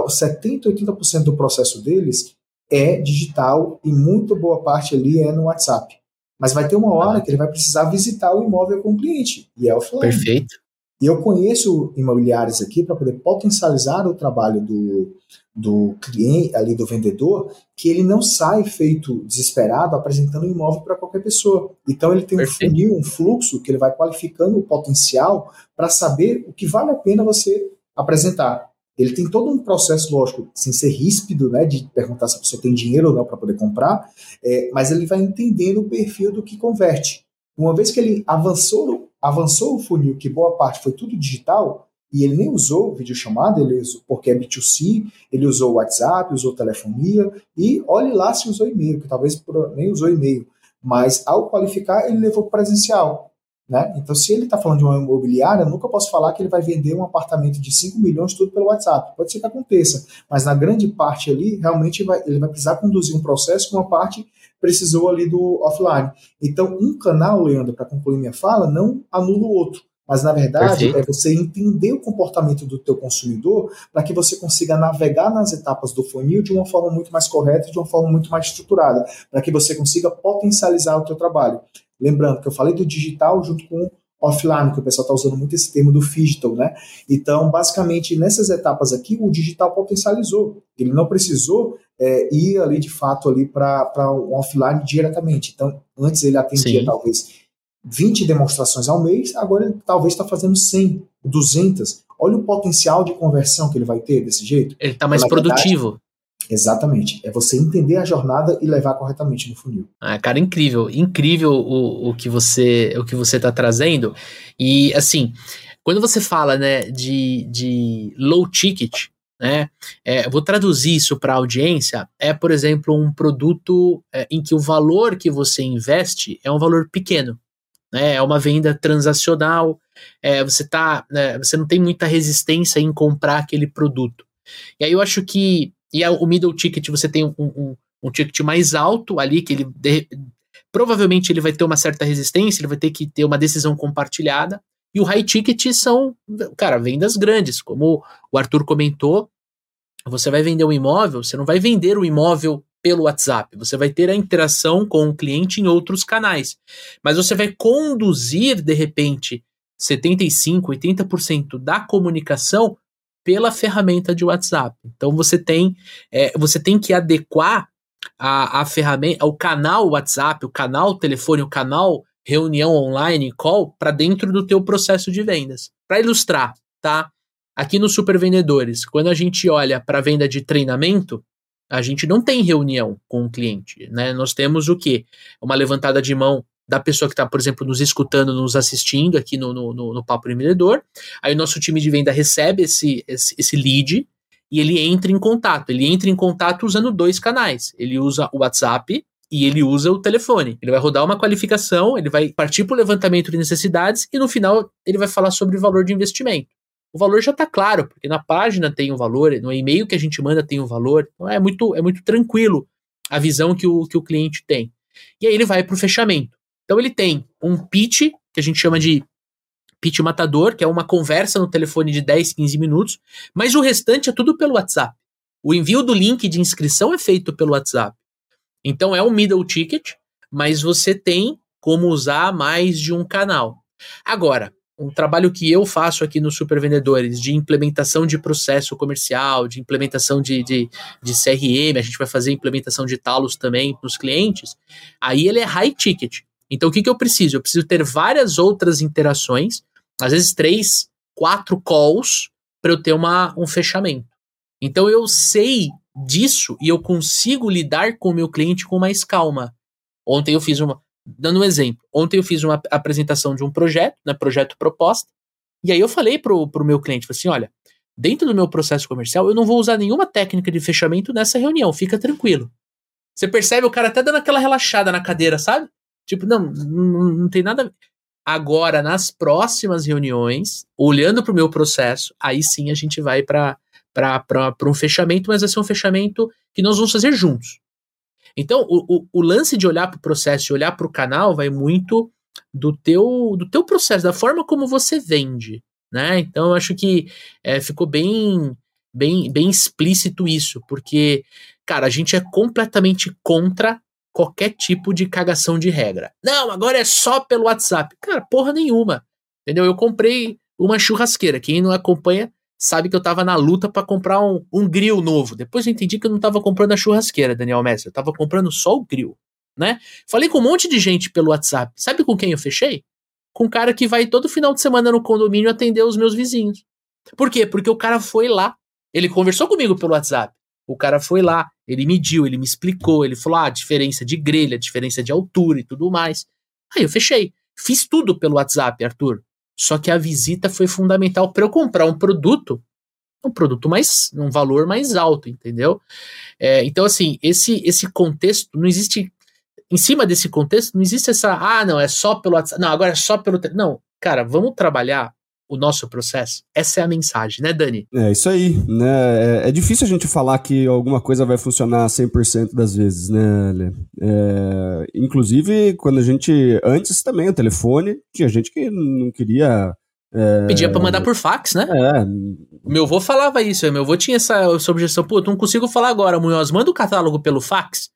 70, 80% do processo deles é digital e muito boa parte ali é no WhatsApp. Mas vai ter uma hora que ele vai precisar visitar o imóvel com o cliente e é offline. Perfeito. E eu conheço imobiliários aqui para poder potencializar o trabalho do, do cliente, ali do vendedor, que ele não sai feito desesperado apresentando imóvel para qualquer pessoa. Então ele tem Perfeito. um funil, um fluxo que ele vai qualificando o potencial para saber o que vale a pena você apresentar. Ele tem todo um processo, lógico, sem ser ríspido, né, de perguntar se a pessoa tem dinheiro ou não para poder comprar, é, mas ele vai entendendo o perfil do que converte. Uma vez que ele avançou, avançou o funil, que boa parte foi tudo digital, e ele nem usou videochamada, ele usou, porque é B2C, ele usou WhatsApp, usou telefonia, e olhe lá se usou e-mail, que talvez nem usou e-mail, mas ao qualificar, ele levou presencial. Né? Então, se ele está falando de uma imobiliária, eu nunca posso falar que ele vai vender um apartamento de 5 milhões tudo pelo WhatsApp. Pode ser que aconteça, mas na grande parte ali, realmente vai, ele vai precisar conduzir um processo que uma parte precisou ali do offline. Então, um canal, Leandro, para concluir minha fala, não anula o outro. Mas, na verdade, Perfeito. é você entender o comportamento do teu consumidor para que você consiga navegar nas etapas do funil de uma forma muito mais correta, de uma forma muito mais estruturada, para que você consiga potencializar o teu trabalho. Lembrando que eu falei do digital junto com offline, que o pessoal está usando muito esse termo do digital, né? Então, basicamente, nessas etapas aqui, o digital potencializou. Ele não precisou é, ir ali, de fato, ali para um offline diretamente. Então, antes ele atendia Sim. talvez 20 demonstrações ao mês, agora ele talvez está fazendo 100, 200. Olha o potencial de conversão que ele vai ter desse jeito. Ele está mais produtivo. Exatamente. É você entender a jornada e levar corretamente no funil. Ah, cara, incrível, incrível o, o que você o que você está trazendo. E assim, quando você fala, né, de, de low ticket, né, é, vou traduzir isso para a audiência. É, por exemplo, um produto é, em que o valor que você investe é um valor pequeno. Né, é uma venda transacional. É, você tá, né, você não tem muita resistência em comprar aquele produto. E aí eu acho que e o middle ticket você tem um, um, um ticket mais alto ali, que ele de, provavelmente ele vai ter uma certa resistência, ele vai ter que ter uma decisão compartilhada. E o high ticket são, cara, vendas grandes, como o Arthur comentou. Você vai vender um imóvel, você não vai vender o imóvel pelo WhatsApp, você vai ter a interação com o cliente em outros canais. Mas você vai conduzir, de repente, 75, 80% da comunicação pela ferramenta de WhatsApp. Então você tem, é, você tem que adequar a, a ferramenta, o canal WhatsApp, o canal telefone, o canal reunião online, call, para dentro do teu processo de vendas. Para ilustrar, tá? Aqui no Super Vendedores, quando a gente olha para venda de treinamento, a gente não tem reunião com o cliente, né? Nós temos o quê? Uma levantada de mão da pessoa que está, por exemplo, nos escutando, nos assistindo aqui no, no, no, no Papo Empreendedor. Aí o nosso time de venda recebe esse, esse, esse lead e ele entra em contato. Ele entra em contato usando dois canais. Ele usa o WhatsApp e ele usa o telefone. Ele vai rodar uma qualificação, ele vai partir para o levantamento de necessidades e no final ele vai falar sobre o valor de investimento. O valor já está claro, porque na página tem o um valor, no e-mail que a gente manda tem o um valor. Então é muito, é muito tranquilo a visão que o, que o cliente tem. E aí ele vai para o fechamento. Então ele tem um pitch, que a gente chama de pitch matador, que é uma conversa no telefone de 10, 15 minutos, mas o restante é tudo pelo WhatsApp. O envio do link de inscrição é feito pelo WhatsApp. Então é um middle ticket, mas você tem como usar mais de um canal. Agora, um trabalho que eu faço aqui no Super Vendedores de implementação de processo comercial, de implementação de, de, de CRM, a gente vai fazer implementação de talos também para os clientes, aí ele é high ticket. Então o que, que eu preciso? Eu preciso ter várias outras interações, às vezes três, quatro calls, para eu ter uma, um fechamento. Então eu sei disso e eu consigo lidar com o meu cliente com mais calma. Ontem eu fiz uma, Dando um exemplo, ontem eu fiz uma apresentação de um projeto, né, projeto proposta, e aí eu falei pro, pro meu cliente, assim, olha, dentro do meu processo comercial, eu não vou usar nenhuma técnica de fechamento nessa reunião, fica tranquilo. Você percebe o cara até dando aquela relaxada na cadeira, sabe? Tipo, não, não, não tem nada. Agora, nas próximas reuniões, olhando para o meu processo, aí sim a gente vai para um fechamento, mas vai ser um fechamento que nós vamos fazer juntos. Então, o, o, o lance de olhar para o processo e olhar para o canal vai muito do teu, do teu processo, da forma como você vende, né? Então, eu acho que é, ficou bem, bem, bem explícito isso, porque, cara, a gente é completamente contra qualquer tipo de cagação de regra. Não, agora é só pelo WhatsApp. Cara, porra nenhuma. Entendeu? Eu comprei uma churrasqueira. Quem não acompanha sabe que eu tava na luta para comprar um, um grill novo. Depois eu entendi que eu não tava comprando a churrasqueira, Daniel Messi. Eu tava comprando só o grill, né? Falei com um monte de gente pelo WhatsApp. Sabe com quem eu fechei? Com um cara que vai todo final de semana no condomínio atender os meus vizinhos. Por quê? Porque o cara foi lá. Ele conversou comigo pelo WhatsApp. O cara foi lá, ele mediu, ele me explicou, ele falou ah, a diferença de grelha, a diferença de altura e tudo mais. Aí eu fechei. Fiz tudo pelo WhatsApp, Arthur. Só que a visita foi fundamental para eu comprar um produto, um produto mais, um valor mais alto, entendeu? É, então, assim, esse, esse contexto, não existe, em cima desse contexto, não existe essa, ah, não, é só pelo WhatsApp, não, agora é só pelo, não, cara, vamos trabalhar o nosso processo? Essa é a mensagem, né, Dani? É isso aí, né? É, é difícil a gente falar que alguma coisa vai funcionar 100% das vezes, né, Lê? É, inclusive, quando a gente. Antes também, o telefone, tinha gente que não queria. É... Pedia pra mandar por fax, né? É. Meu avô falava isso, meu avô tinha essa, essa objeção, pô, não consigo falar agora, Munhoz, manda o catálogo pelo fax.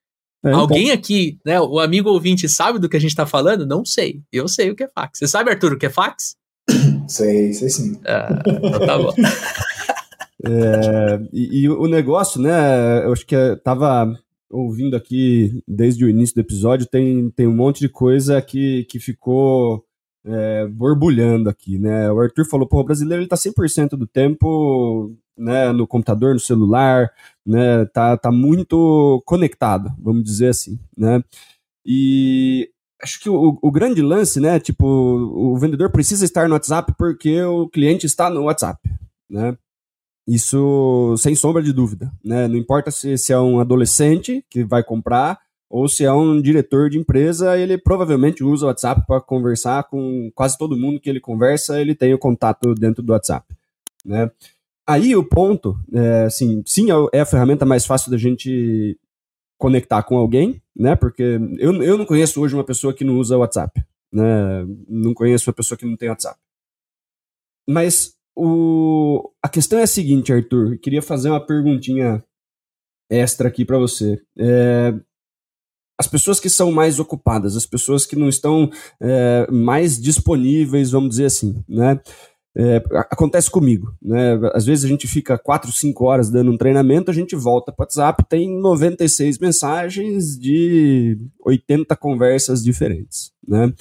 É, então. Alguém então. aqui, né, o amigo ouvinte sabe do que a gente tá falando? Não sei. Eu sei o que é fax. Você sabe, Arthur, o que é fax? Sei, sei sim. Ah, então tá bom. é, e, e, o negócio, né? Eu acho que eu tava ouvindo aqui desde o início do episódio, tem, tem um monte de coisa que, que ficou é, borbulhando aqui, né? O Arthur falou, pô, o brasileiro ele tá 100% do tempo né, no computador, no celular, né? Tá, tá muito conectado, vamos dizer assim, né? E acho que o, o, grande lance, né? Tipo, o vendedor precisa estar no WhatsApp porque o cliente está no WhatsApp, né? Isso sem sombra de dúvida, né? Não importa se, se é um adolescente que vai comprar ou se é um diretor de empresa, ele provavelmente usa o WhatsApp para conversar com quase todo mundo que ele conversa, ele tem o contato dentro do WhatsApp, né? Aí o ponto, é, assim, sim, é a ferramenta mais fácil da gente conectar com alguém, né? Porque eu, eu não conheço hoje uma pessoa que não usa WhatsApp, né? Não conheço uma pessoa que não tem WhatsApp. Mas o, a questão é a seguinte, Arthur. Queria fazer uma perguntinha extra aqui para você. É, as pessoas que são mais ocupadas, as pessoas que não estão é, mais disponíveis, vamos dizer assim, né? É, acontece comigo, né? Às vezes a gente fica 4, 5 horas dando um treinamento, a gente volta para o WhatsApp, tem 96 mensagens de 80 conversas diferentes, né?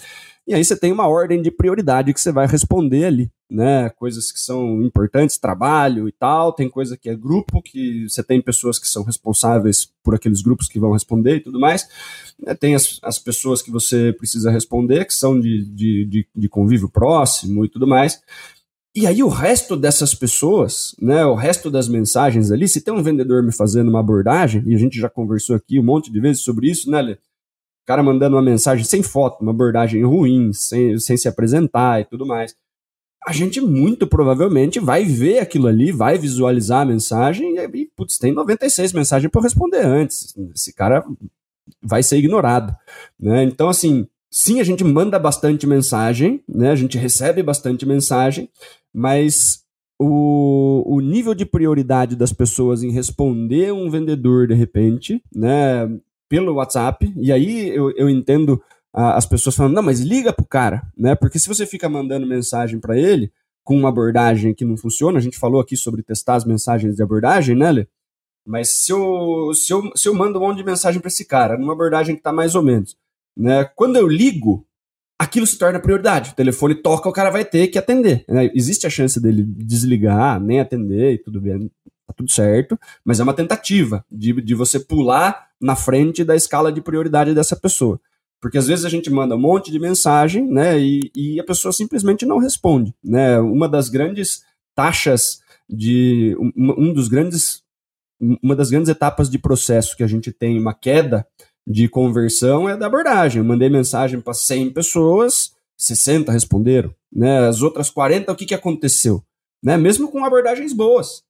E aí você tem uma ordem de prioridade que você vai responder ali, né? Coisas que são importantes, trabalho e tal, tem coisa que é grupo, que você tem pessoas que são responsáveis por aqueles grupos que vão responder e tudo mais. É, tem as, as pessoas que você precisa responder, que são de, de, de, de convívio próximo e tudo mais. E aí o resto dessas pessoas, né, o resto das mensagens ali, se tem um vendedor me fazendo uma abordagem, e a gente já conversou aqui um monte de vezes sobre isso, né, Lê? cara mandando uma mensagem sem foto, uma abordagem ruim, sem, sem se apresentar e tudo mais. A gente muito provavelmente vai ver aquilo ali, vai visualizar a mensagem e, putz, tem 96 mensagens para responder antes. Esse cara vai ser ignorado, né? Então, assim, sim, a gente manda bastante mensagem, né? A gente recebe bastante mensagem, mas o, o nível de prioridade das pessoas em responder um vendedor de repente, né, pelo WhatsApp, e aí eu, eu entendo as pessoas falando, não, mas liga pro cara, né, porque se você fica mandando mensagem para ele com uma abordagem que não funciona, a gente falou aqui sobre testar as mensagens de abordagem, né, Lê? Mas se eu, se eu, se eu mando um monte de mensagem para esse cara, numa abordagem que tá mais ou menos, né, quando eu ligo, aquilo se torna prioridade. O telefone toca, o cara vai ter que atender. Né? Existe a chance dele desligar, nem atender e tudo bem, tá tudo certo, mas é uma tentativa de, de você pular na frente da escala de prioridade dessa pessoa. Porque às vezes a gente manda um monte de mensagem, né, e, e a pessoa simplesmente não responde, né? Uma das grandes taxas de um, um dos grandes uma das grandes etapas de processo que a gente tem uma queda de conversão é da abordagem. Eu mandei mensagem para 100 pessoas, 60 responderam. Né? As outras 40, o que, que aconteceu? Né? Mesmo com abordagens boas.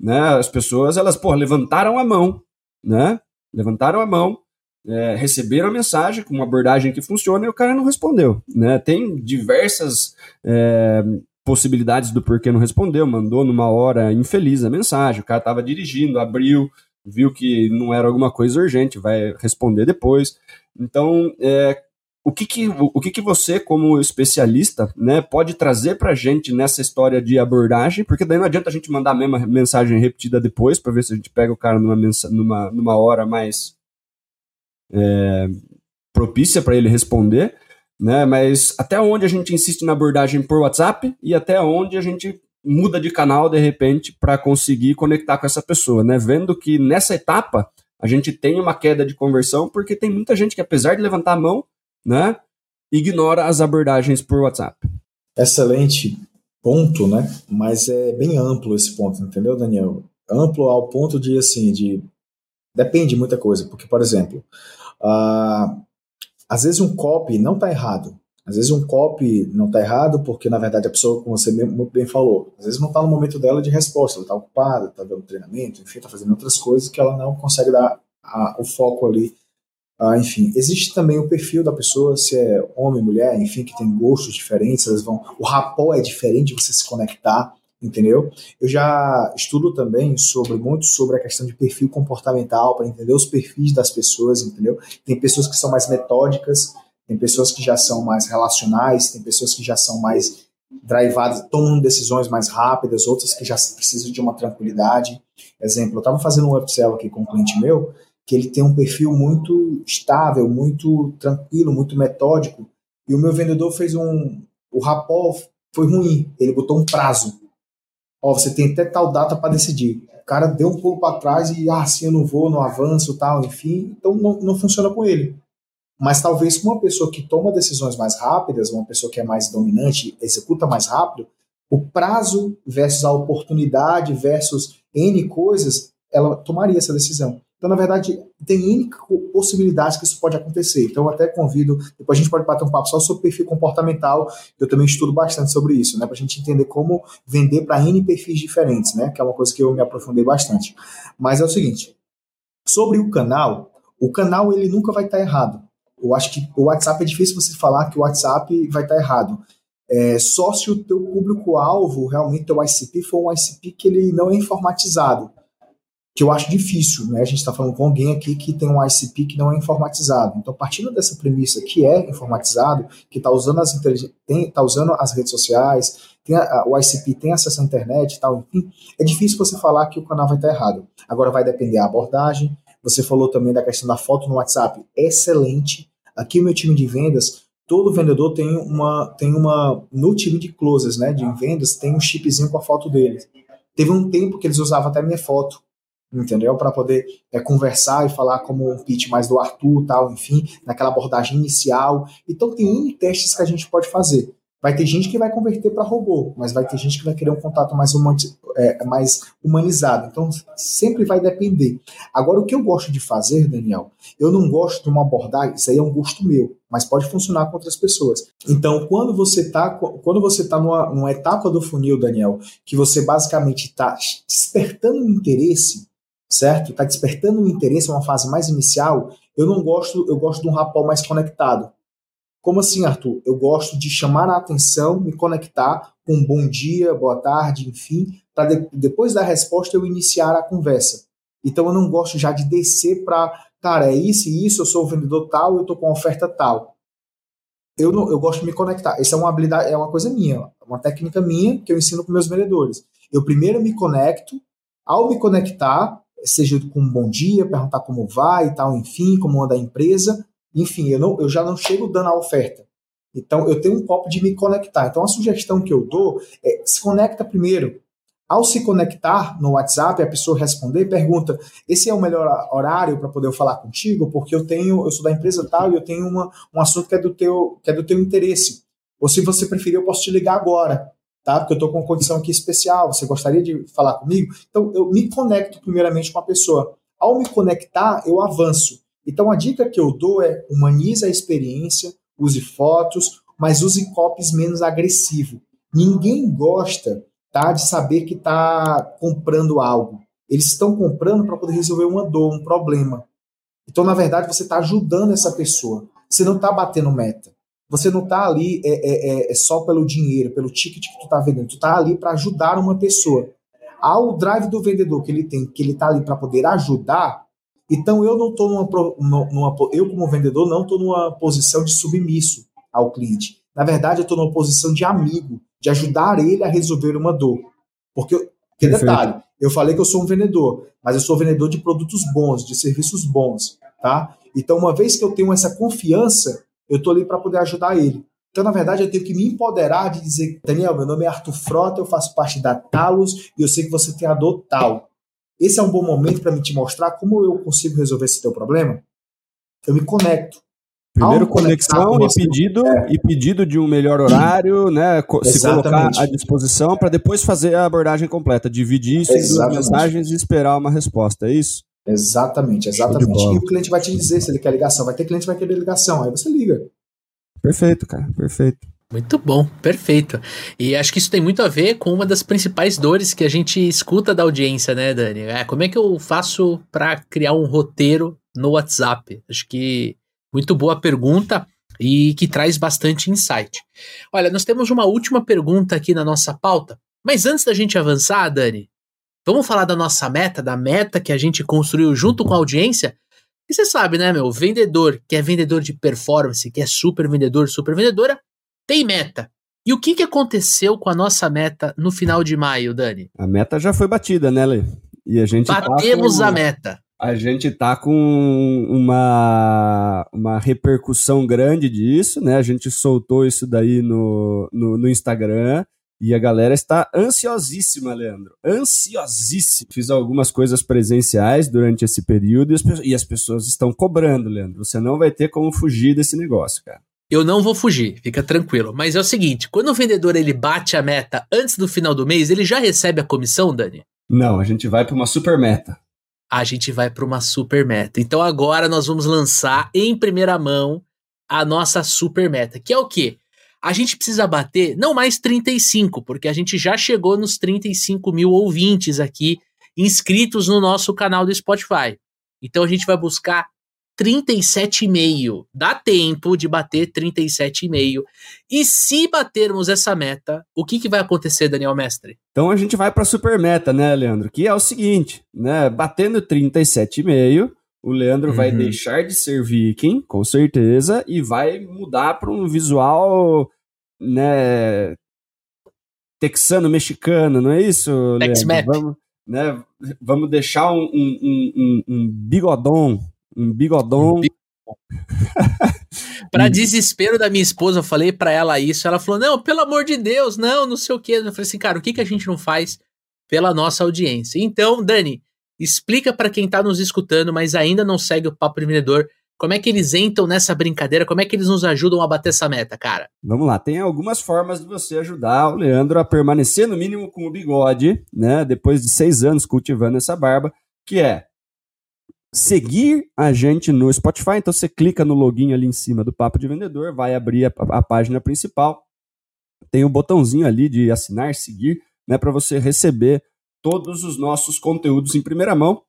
Né? As pessoas, elas, pô, levantaram a mão, né? Levantaram a mão, é, receberam a mensagem com uma abordagem que funciona e o cara não respondeu. Né? Tem diversas é, possibilidades do porquê não respondeu. Mandou numa hora infeliz a mensagem, o cara estava dirigindo, abriu, viu que não era alguma coisa urgente, vai responder depois. Então, é, o que que, o que que você, como especialista, né, pode trazer para a gente nessa história de abordagem? Porque daí não adianta a gente mandar a mesma mensagem repetida depois para ver se a gente pega o cara numa, numa, numa hora mais é, propícia para ele responder, né? Mas até onde a gente insiste na abordagem por WhatsApp e até onde a gente muda de canal de repente para conseguir conectar com essa pessoa, né? Vendo que nessa etapa a gente tem uma queda de conversão porque tem muita gente que apesar de levantar a mão, né, ignora as abordagens por WhatsApp. Excelente ponto, né? Mas é bem amplo esse ponto, entendeu, Daniel? Amplo ao ponto de assim, de depende de muita coisa, porque por exemplo, uh, às vezes um copy não está errado, às vezes um copy não está errado porque, na verdade, a pessoa, como você muito bem falou, às vezes não está no momento dela de resposta, ela está ocupada, está dando treinamento, enfim, está fazendo outras coisas que ela não consegue dar a, o foco ali. Ah, enfim, existe também o perfil da pessoa, se é homem, mulher, enfim, que tem gostos diferentes, elas vão, o rapó é diferente de você se conectar, entendeu? Eu já estudo também sobre muito sobre a questão de perfil comportamental para entender os perfis das pessoas, entendeu? Tem pessoas que são mais metódicas, tem pessoas que já são mais relacionais, tem pessoas que já são mais drivadas, tomam decisões mais rápidas, outras que já precisam de uma tranquilidade. Exemplo, eu estava fazendo um upsell aqui com um cliente meu, que ele tem um perfil muito estável, muito tranquilo, muito metódico, e o meu vendedor fez um... O rapó foi ruim, ele botou um prazo. Ó, você tem até tal data para decidir. O cara deu um pulo para trás e, ah, assim eu não vou, não avanço, tal, enfim, então não, não funciona com ele. Mas talvez uma pessoa que toma decisões mais rápidas, uma pessoa que é mais dominante, executa mais rápido, o prazo versus a oportunidade versus N coisas, ela tomaria essa decisão. Então, na verdade, tem N possibilidades que isso pode acontecer. Então, eu até convido, depois a gente pode bater um papo só sobre perfil comportamental, eu também estudo bastante sobre isso, né, para a gente entender como vender para N perfis diferentes, né, que é uma coisa que eu me aprofundei bastante. Mas é o seguinte, sobre o canal, o canal ele nunca vai estar errado. Eu acho que o WhatsApp é difícil você falar que o WhatsApp vai estar errado. É, só se o teu público-alvo, realmente o ICP, for um ICP que ele não é informatizado. Que eu acho difícil, né? A gente está falando com alguém aqui que tem um ICP que não é informatizado. Então, partindo dessa premissa que é informatizado, que está usando as tá usando as redes sociais, tem a, o ICP tem acesso à internet e tal, enfim, é difícil você falar que o canal vai estar errado. Agora vai depender a abordagem. Você falou também da questão da foto no WhatsApp, excelente. Aqui meu time de vendas, todo vendedor tem uma tem uma no time de closers, né, de vendas, tem um chipzinho com a foto dele. Teve um tempo que eles usavam até minha foto, entendeu? Para poder é, conversar e falar como um pitch mais do Arthur, tal, enfim, naquela abordagem inicial. Então tem N testes que a gente pode fazer. Vai ter gente que vai converter para robô, mas vai ter gente que vai querer um contato mais, é, mais humanizado. Então, sempre vai depender. Agora, o que eu gosto de fazer, Daniel, eu não gosto de uma abordagem, isso aí é um gosto meu, mas pode funcionar com outras pessoas. Então, quando você está quando você tá numa, numa etapa do funil, Daniel, que você basicamente está despertando um interesse, certo? Está despertando um interesse, uma fase mais inicial, eu não gosto, eu gosto de um rapó mais conectado. Como assim, Arthur? Eu gosto de chamar a atenção, me conectar com bom dia, boa tarde, enfim, para de, depois da resposta eu iniciar a conversa. Então eu não gosto já de descer para, cara, é isso e isso, eu sou o vendedor tal, eu estou com a oferta tal. Eu, não, eu gosto de me conectar. Essa é uma habilidade, é uma coisa minha, uma técnica minha que eu ensino para meus vendedores. Eu primeiro me conecto, ao me conectar, seja com um bom dia, perguntar como vai e tal, enfim, como anda a empresa, enfim, eu, não, eu já não chego dando a oferta. Então, eu tenho um copo de me conectar. Então, a sugestão que eu dou é se conecta primeiro. Ao se conectar no WhatsApp, a pessoa responder, pergunta: esse é o melhor horário para poder eu falar contigo? Porque eu tenho, eu sou da empresa tal e eu tenho uma, um assunto que é do teu, que é do teu interesse. Ou se você preferir, eu posso te ligar agora, tá? Porque eu estou com uma condição aqui especial. Você gostaria de falar comigo? Então, eu me conecto primeiramente com a pessoa. Ao me conectar, eu avanço. Então a dica que eu dou é humanize a experiência, use fotos, mas use copies menos agressivo. Ninguém gosta tá, de saber que está comprando algo. Eles estão comprando para poder resolver uma dor, um problema. Então, na verdade, você está ajudando essa pessoa. Você não está batendo meta. Você não está ali é, é, é, é, só pelo dinheiro, pelo ticket que tu está vendendo. Tu está ali para ajudar uma pessoa. Ao drive do vendedor que ele tem, que ele está ali para poder ajudar, então eu não estou numa, numa, eu como vendedor não estou numa posição de submisso ao cliente. Na verdade, eu estou numa posição de amigo, de ajudar ele a resolver uma dor. Porque, que detalhe, eu falei que eu sou um vendedor, mas eu sou vendedor de produtos bons, de serviços bons, tá? Então, uma vez que eu tenho essa confiança, eu estou ali para poder ajudar ele. Então, na verdade, eu tenho que me empoderar de dizer, Daniel, meu nome é Arthur Frota, eu faço parte da Talos e eu sei que você tem a dor tal. Esse é um bom momento para me te mostrar como eu consigo resolver esse teu problema. Eu me conecto. Primeiro conexão e pedido, é. e pedido de um melhor horário, né? Se colocar à disposição para depois fazer a abordagem completa, dividir isso Exatamente. em duas mensagens e esperar uma resposta, é isso? Exatamente, exatamente. E o cliente vai te dizer se ele quer ligação. Vai ter cliente que vai querer ligação, aí você liga. Perfeito, cara, perfeito. Muito bom, perfeito. E acho que isso tem muito a ver com uma das principais dores que a gente escuta da audiência, né, Dani? É, como é que eu faço para criar um roteiro no WhatsApp? Acho que muito boa pergunta e que traz bastante insight. Olha, nós temos uma última pergunta aqui na nossa pauta, mas antes da gente avançar, Dani, vamos falar da nossa meta, da meta que a gente construiu junto com a audiência? E você sabe, né, meu, vendedor que é vendedor de performance, que é super vendedor, super vendedora, tem meta. E o que, que aconteceu com a nossa meta no final de maio, Dani? A meta já foi batida, né, Lê? E a gente tá Batemos tá com, a meta. A gente tá com uma, uma repercussão grande disso, né? A gente soltou isso daí no, no, no Instagram. E a galera está ansiosíssima, Leandro. Ansiosíssima. Fiz algumas coisas presenciais durante esse período e as, e as pessoas estão cobrando, Leandro. Você não vai ter como fugir desse negócio, cara. Eu não vou fugir, fica tranquilo. Mas é o seguinte, quando o vendedor ele bate a meta antes do final do mês, ele já recebe a comissão, Dani? Não, a gente vai para uma super meta. A gente vai para uma super meta. Então agora nós vamos lançar em primeira mão a nossa super meta, que é o quê? A gente precisa bater não mais 35, porque a gente já chegou nos 35 mil ouvintes aqui inscritos no nosso canal do Spotify. Então a gente vai buscar 37,5. Dá tempo de bater 37,5. E se batermos essa meta, o que, que vai acontecer, Daniel Mestre? Então a gente vai para a super meta, né, Leandro? Que é o seguinte, né? Batendo 37,5, o Leandro uhum. vai deixar de ser viking, com certeza, e vai mudar para um visual, né, texano, mexicano, não é isso, Leandro? Vamos, né, vamos deixar um, um, um, um bigodão um bigodão. Para desespero da minha esposa, eu falei para ela isso. Ela falou: Não, pelo amor de Deus, não, não sei o que. Eu falei assim, cara, o que, que a gente não faz pela nossa audiência? Então, Dani, explica para quem tá nos escutando, mas ainda não segue o Papo Vendedor, Como é que eles entram nessa brincadeira? Como é que eles nos ajudam a bater essa meta, cara? Vamos lá, tem algumas formas de você ajudar o Leandro a permanecer no mínimo com o bigode, né? Depois de seis anos cultivando essa barba, que é seguir a gente no Spotify. Então você clica no login ali em cima do Papo de Vendedor, vai abrir a, a página principal. Tem o um botãozinho ali de assinar, seguir, né, para você receber todos os nossos conteúdos em primeira mão.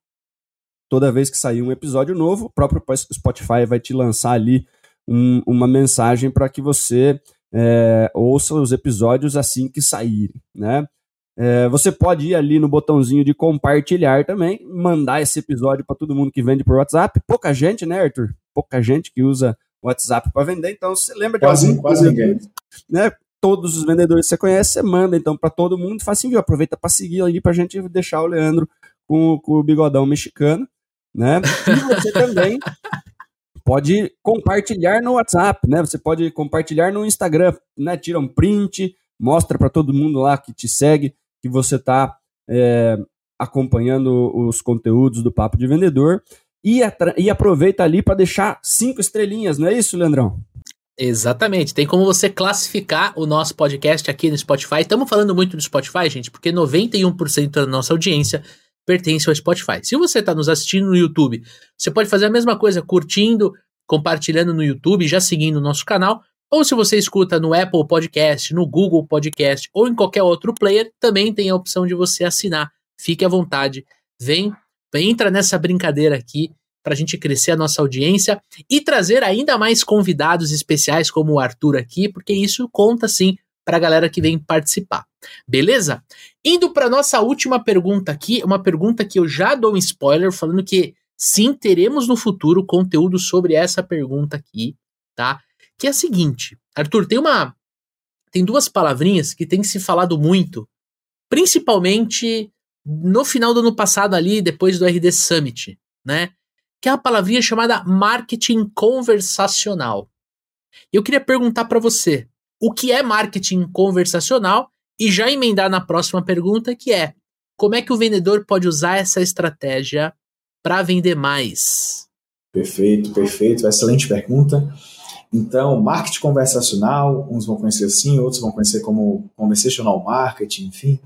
Toda vez que sair um episódio novo, o próprio Spotify vai te lançar ali um, uma mensagem para que você é, ouça os episódios assim que saírem, né? É, você pode ir ali no botãozinho de compartilhar também, mandar esse episódio para todo mundo que vende por WhatsApp. Pouca gente, né, Arthur? Pouca gente que usa WhatsApp para vender, então você lembra de quase, algum quase ninguém. Né? Todos os vendedores que você conhece, você manda então para todo mundo, faz assim, viu? Aproveita para seguir ali para a gente deixar o Leandro com, com o bigodão mexicano, né? E você também pode compartilhar no WhatsApp, né? Você pode compartilhar no Instagram, né? Tira um print, mostra para todo mundo lá que te segue que você está é, acompanhando os conteúdos do Papo de Vendedor e, e aproveita ali para deixar cinco estrelinhas, não é isso, Leandrão? Exatamente. Tem como você classificar o nosso podcast aqui no Spotify. Estamos falando muito do Spotify, gente, porque 91% da nossa audiência pertence ao Spotify. Se você está nos assistindo no YouTube, você pode fazer a mesma coisa, curtindo, compartilhando no YouTube, já seguindo o nosso canal. Ou se você escuta no Apple Podcast, no Google Podcast ou em qualquer outro player, também tem a opção de você assinar. Fique à vontade. Vem, entra nessa brincadeira aqui para a gente crescer a nossa audiência e trazer ainda mais convidados especiais como o Arthur aqui, porque isso conta sim para a galera que vem participar. Beleza? Indo para nossa última pergunta aqui, uma pergunta que eu já dou um spoiler falando que sim, teremos no futuro conteúdo sobre essa pergunta aqui, tá? Que é a seguinte, Arthur, tem uma tem duas palavrinhas que tem se falado muito, principalmente no final do ano passado ali, depois do RD Summit, né? Que é uma palavrinha chamada marketing conversacional. Eu queria perguntar para você, o que é marketing conversacional e já emendar na próxima pergunta, que é: como é que o vendedor pode usar essa estratégia para vender mais? Perfeito, perfeito, excelente pergunta. Então, marketing conversacional, uns vão conhecer assim, outros vão conhecer como conversational marketing, enfim.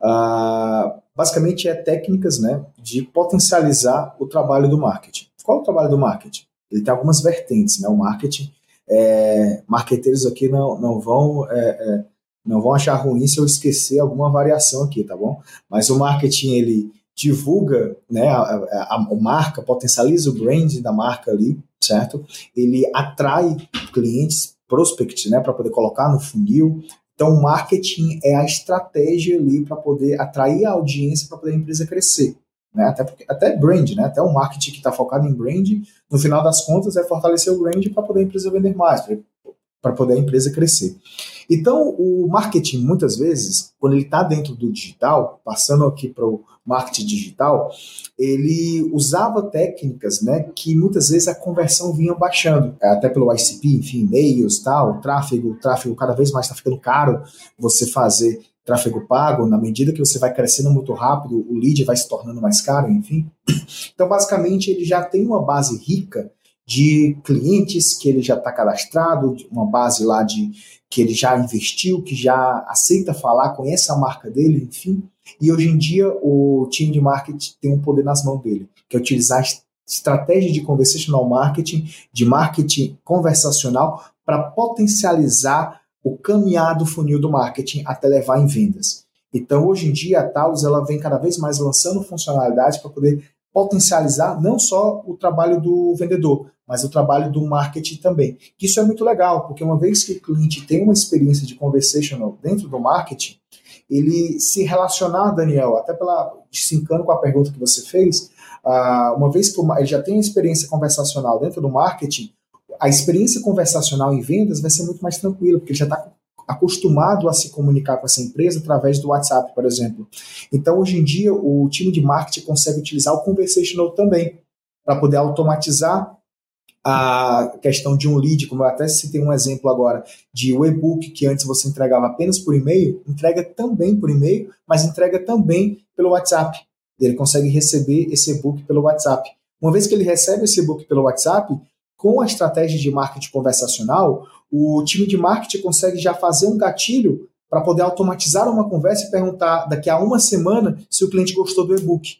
Uh, basicamente é técnicas né, de potencializar o trabalho do marketing. Qual é o trabalho do marketing? Ele tem algumas vertentes, né? O marketing, é, marqueteiros aqui não, não vão é, é, não vão achar ruim se eu esquecer alguma variação aqui, tá bom? Mas o marketing ele divulga né, a, a, a, marca, potencializa o brand da marca ali, certo? Ele atrai clientes, prospects, né, para poder colocar no funil. Então, marketing é a estratégia ali para poder atrair a audiência para poder a empresa crescer. Né? Até, porque, até brand, né? até o marketing que está focado em brand, no final das contas, é fortalecer o brand para poder a empresa vender mais, para poder a empresa crescer. Então, o marketing, muitas vezes, quando ele está dentro do digital, passando aqui para o marketing digital, ele usava técnicas né, que muitas vezes a conversão vinha baixando, é, até pelo ICP, enfim, e-mails, tal, tráfego, tráfego cada vez mais está ficando caro você fazer tráfego pago, na medida que você vai crescendo muito rápido, o lead vai se tornando mais caro, enfim. Então, basicamente, ele já tem uma base rica de clientes que ele já está cadastrado, uma base lá de que ele já investiu, que já aceita falar, conhece a marca dele, enfim. E hoje em dia o time de marketing tem um poder nas mãos dele, que é utilizar estratégia de conversational marketing, de marketing conversacional, para potencializar o caminhar do funil do marketing até levar em vendas. Então, hoje em dia, a Talos ela vem cada vez mais lançando funcionalidades para poder potencializar não só o trabalho do vendedor, mas o trabalho do marketing também. Isso é muito legal, porque uma vez que o cliente tem uma experiência de conversational dentro do marketing, ele se relacionar, Daniel, até pela sincando com a pergunta que você fez, uh, uma vez que ele já tem experiência conversacional dentro do marketing, a experiência conversacional em vendas vai ser muito mais tranquila, porque ele já está acostumado a se comunicar com essa empresa através do WhatsApp, por exemplo. Então, hoje em dia, o time de marketing consegue utilizar o conversational também para poder automatizar a questão de um lead, como eu até citei um exemplo agora, de o e-book que antes você entregava apenas por e-mail, entrega também por e-mail, mas entrega também pelo WhatsApp. Ele consegue receber esse e-book pelo WhatsApp. Uma vez que ele recebe esse e-book pelo WhatsApp, com a estratégia de marketing conversacional, o time de marketing consegue já fazer um gatilho para poder automatizar uma conversa e perguntar daqui a uma semana se o cliente gostou do e-book.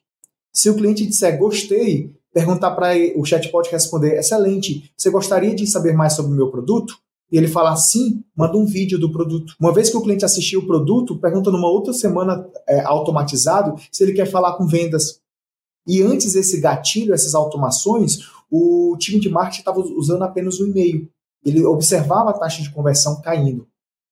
Se o cliente disser gostei, perguntar para o chatbot responder excelente, você gostaria de saber mais sobre o meu produto? E ele falar sim, manda um vídeo do produto. Uma vez que o cliente assistiu o produto, pergunta numa outra semana é, automatizado se ele quer falar com vendas. E antes desse gatilho, essas automações, o time de marketing estava usando apenas o e-mail. Ele observava a taxa de conversão caindo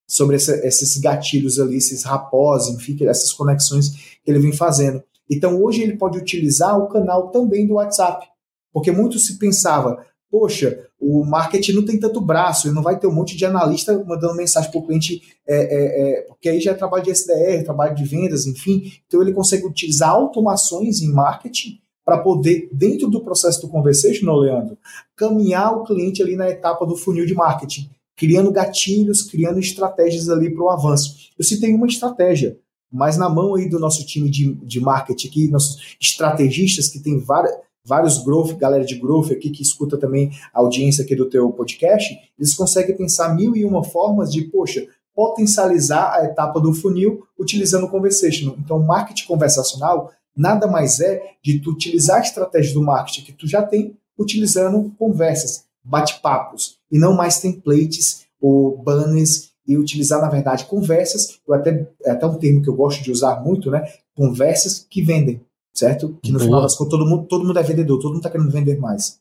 sobre essa, esses gatilhos ali, esses rapós, enfim, essas conexões que ele vem fazendo. Então hoje ele pode utilizar o canal também do WhatsApp, porque muito se pensava, poxa, o marketing não tem tanto braço, não vai ter um monte de analista mandando mensagem para o cliente, é, é, é, porque aí já é trabalho de SDR, trabalho de vendas, enfim. Então ele consegue utilizar automações em marketing para poder, dentro do processo do conversational, Leandro, caminhar o cliente ali na etapa do funil de marketing, criando gatilhos, criando estratégias ali para o avanço. Eu citei uma estratégia, mas na mão aí do nosso time de, de marketing aqui, nossos estrategistas que tem várias, vários growth, galera de growth aqui que escuta também a audiência aqui do teu podcast, eles conseguem pensar mil e uma formas de, poxa, potencializar a etapa do funil utilizando o conversational. Então, marketing conversacional nada mais é de tu utilizar a estratégia do marketing que tu já tem utilizando conversas, bate-papos, e não mais templates ou banners e utilizar, na verdade, conversas, eu até, é até um termo que eu gosto de usar muito, né? Conversas que vendem, certo? Que no Boa. final das contas todo mundo, todo mundo é vendedor, todo mundo está querendo vender mais.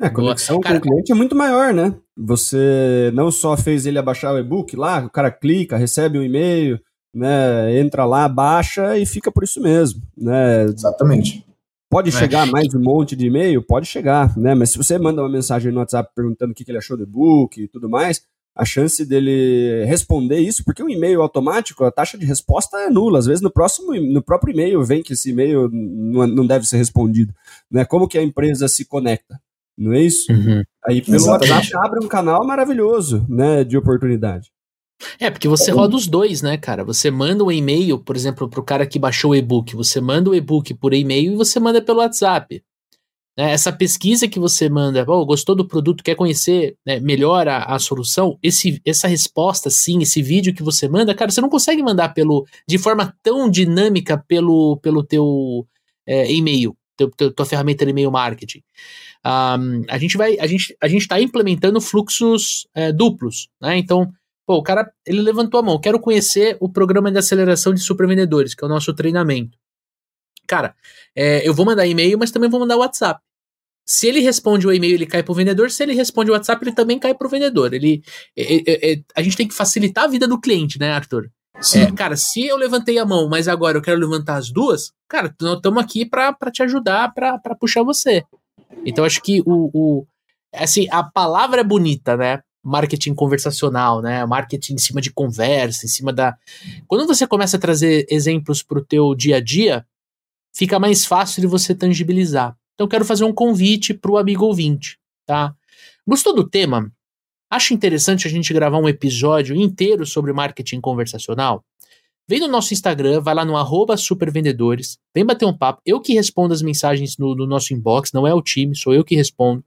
É, a conexão cara, com o cliente é muito maior, né? Você não só fez ele abaixar o e-book lá, o cara clica, recebe um e-mail, né? Entra lá, baixa e fica por isso mesmo, né? Exatamente. Pode é. chegar mais um monte de e-mail? Pode chegar, né? Mas se você manda uma mensagem no WhatsApp perguntando o que ele achou do e-book e tudo mais, a chance dele responder isso, porque o e-mail automático, a taxa de resposta é nula. Às vezes no próximo, no próprio e-mail vem que esse e-mail não deve ser respondido. Né? Como que a empresa se conecta? Não é isso? Uhum. Aí pelo Exatamente. WhatsApp abre um canal maravilhoso né, de oportunidade. É, porque você roda os dois, né, cara? Você manda um e-mail, por exemplo, para o cara que baixou o e-book. Você manda o e-book por e-mail e você manda pelo WhatsApp. Né, essa pesquisa que você manda, oh, gostou do produto, quer conhecer né, melhor a, a, solução, esse, essa resposta, sim, esse vídeo que você manda, cara, você não consegue mandar pelo de forma tão dinâmica pelo, pelo teu é, e-mail, teu, teu, tua ferramenta de e-mail marketing. Um, a gente vai, a gente a está implementando fluxos é, duplos, né? Então, pô, o cara ele levantou a mão, quero conhecer o programa de aceleração de supervendedores, que é o nosso treinamento. Cara, é, eu vou mandar e-mail, mas também vou mandar WhatsApp. Se ele responde o e-mail, ele cai para o vendedor. Se ele responde o WhatsApp, ele também cai para o vendedor. Ele, é, é, é, a gente tem que facilitar a vida do cliente, né, Arthur? É, cara, se eu levantei a mão, mas agora eu quero levantar as duas, cara, nós estamos aqui para te ajudar, para puxar você. Então, acho que o, o. Assim, a palavra é bonita, né? Marketing conversacional, né? Marketing em cima de conversa, em cima da. Quando você começa a trazer exemplos para o teu dia a dia, fica mais fácil de você tangibilizar. Então quero fazer um convite para o amigo ouvinte, tá? Gostou do tema? Acha interessante a gente gravar um episódio inteiro sobre marketing conversacional? Vem no nosso Instagram, vai lá no supervendedores, vem bater um papo. Eu que respondo as mensagens no, no, nosso inbox, não é o time, sou eu que respondo.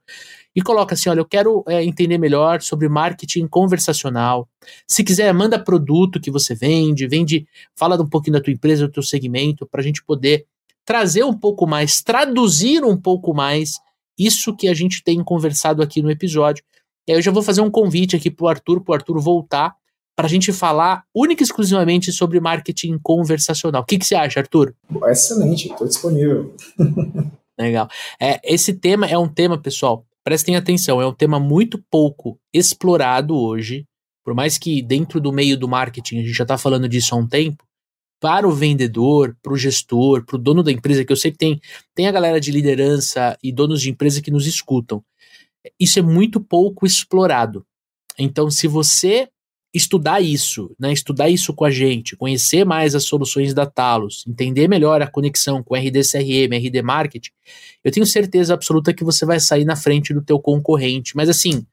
E coloca assim: olha, eu quero é, entender melhor sobre marketing conversacional. Se quiser, manda produto que você vende, vende, fala um pouquinho da tua empresa, do teu segmento, para a gente poder trazer um pouco mais, traduzir um pouco mais isso que a gente tem conversado aqui no episódio. E aí eu já vou fazer um convite aqui pro Arthur, pro Arthur voltar para a gente falar única e exclusivamente sobre marketing conversacional. O que, que você acha, Arthur? Excelente, estou disponível. Legal. É, esse tema é um tema, pessoal, prestem atenção, é um tema muito pouco explorado hoje, por mais que dentro do meio do marketing a gente já está falando disso há um tempo, para o vendedor, para o gestor, para o dono da empresa, que eu sei que tem, tem a galera de liderança e donos de empresa que nos escutam. Isso é muito pouco explorado. Então, se você estudar isso, né, estudar isso com a gente, conhecer mais as soluções da Talos, entender melhor a conexão com RD CRM, RD Marketing, eu tenho certeza absoluta que você vai sair na frente do teu concorrente. Mas assim,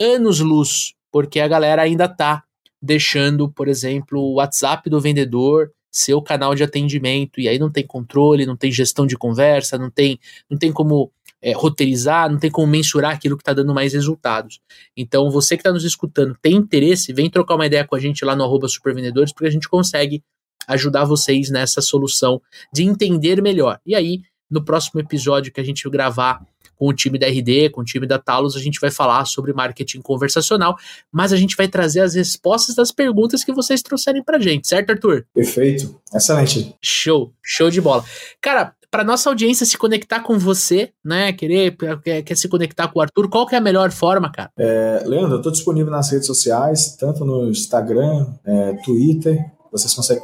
anos luz, porque a galera ainda tá deixando, por exemplo, o WhatsApp do vendedor seu canal de atendimento e aí não tem controle, não tem gestão de conversa, não tem, não tem como é, roteirizar, não tem como mensurar aquilo que está dando mais resultados. Então, você que está nos escutando, tem interesse, vem trocar uma ideia com a gente lá no arroba supervendedores, porque a gente consegue ajudar vocês nessa solução de entender melhor. E aí, no próximo episódio que a gente gravar com o time da RD, com o time da Talos, a gente vai falar sobre marketing conversacional, mas a gente vai trazer as respostas das perguntas que vocês trouxerem pra gente, certo, Arthur? Perfeito. Excelente. Show, show de bola. Cara, para nossa audiência se conectar com você, né, querer quer, quer, se conectar com o Arthur, qual que é a melhor forma, cara? É, Leandro, eu tô disponível nas redes sociais, tanto no Instagram, é, Twitter, vocês conseguem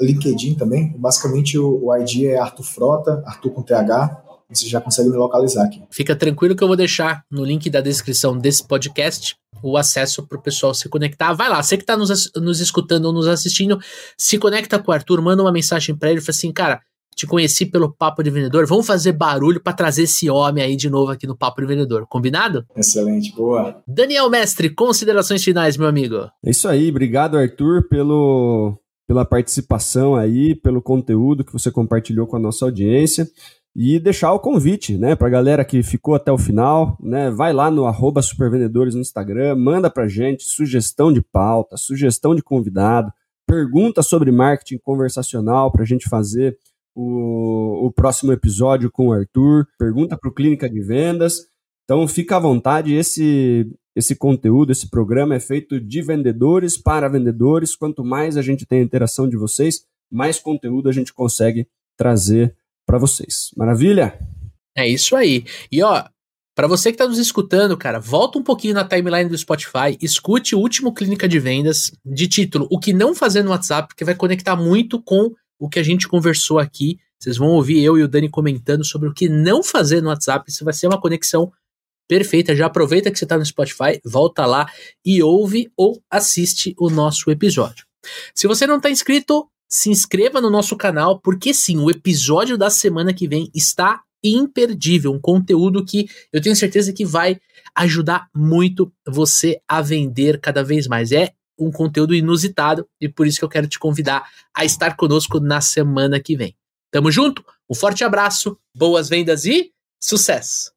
LinkedIn também. Basicamente o, o ID é Arthur Frota, Arthur com TH. Você já consegue me localizar aqui. Fica tranquilo que eu vou deixar no link da descrição desse podcast o acesso para o pessoal se conectar. Vai lá, você que está nos, nos escutando ou nos assistindo, se conecta com o Arthur, manda uma mensagem para ele e fala assim, cara, te conheci pelo Papo de Vendedor, vamos fazer barulho para trazer esse homem aí de novo aqui no Papo de Vendedor, combinado? Excelente, boa. Daniel Mestre, considerações finais, meu amigo. É isso aí, obrigado Arthur pelo pela participação aí, pelo conteúdo que você compartilhou com a nossa audiência e deixar o convite, né, para a galera que ficou até o final, né, vai lá no arroba supervendedores no Instagram, manda para gente sugestão de pauta, sugestão de convidado, pergunta sobre marketing conversacional para a gente fazer o, o próximo episódio com o Arthur, pergunta para o Clínica de Vendas, então fica à vontade, esse esse conteúdo, esse programa é feito de vendedores para vendedores. Quanto mais a gente tem a interação de vocês, mais conteúdo a gente consegue trazer para vocês. Maravilha? É isso aí. E ó, para você que está nos escutando, cara, volta um pouquinho na timeline do Spotify, escute o último Clínica de Vendas de título O que não fazer no WhatsApp, porque vai conectar muito com o que a gente conversou aqui. Vocês vão ouvir eu e o Dani comentando sobre o que não fazer no WhatsApp. Isso vai ser uma conexão perfeita. Já aproveita que você está no Spotify, volta lá e ouve ou assiste o nosso episódio. Se você não está inscrito, se inscreva no nosso canal, porque sim, o episódio da semana que vem está imperdível, um conteúdo que eu tenho certeza que vai ajudar muito você a vender cada vez mais. É um conteúdo inusitado e por isso que eu quero te convidar a estar conosco na semana que vem. Tamo junto? Um forte abraço, boas vendas e sucesso!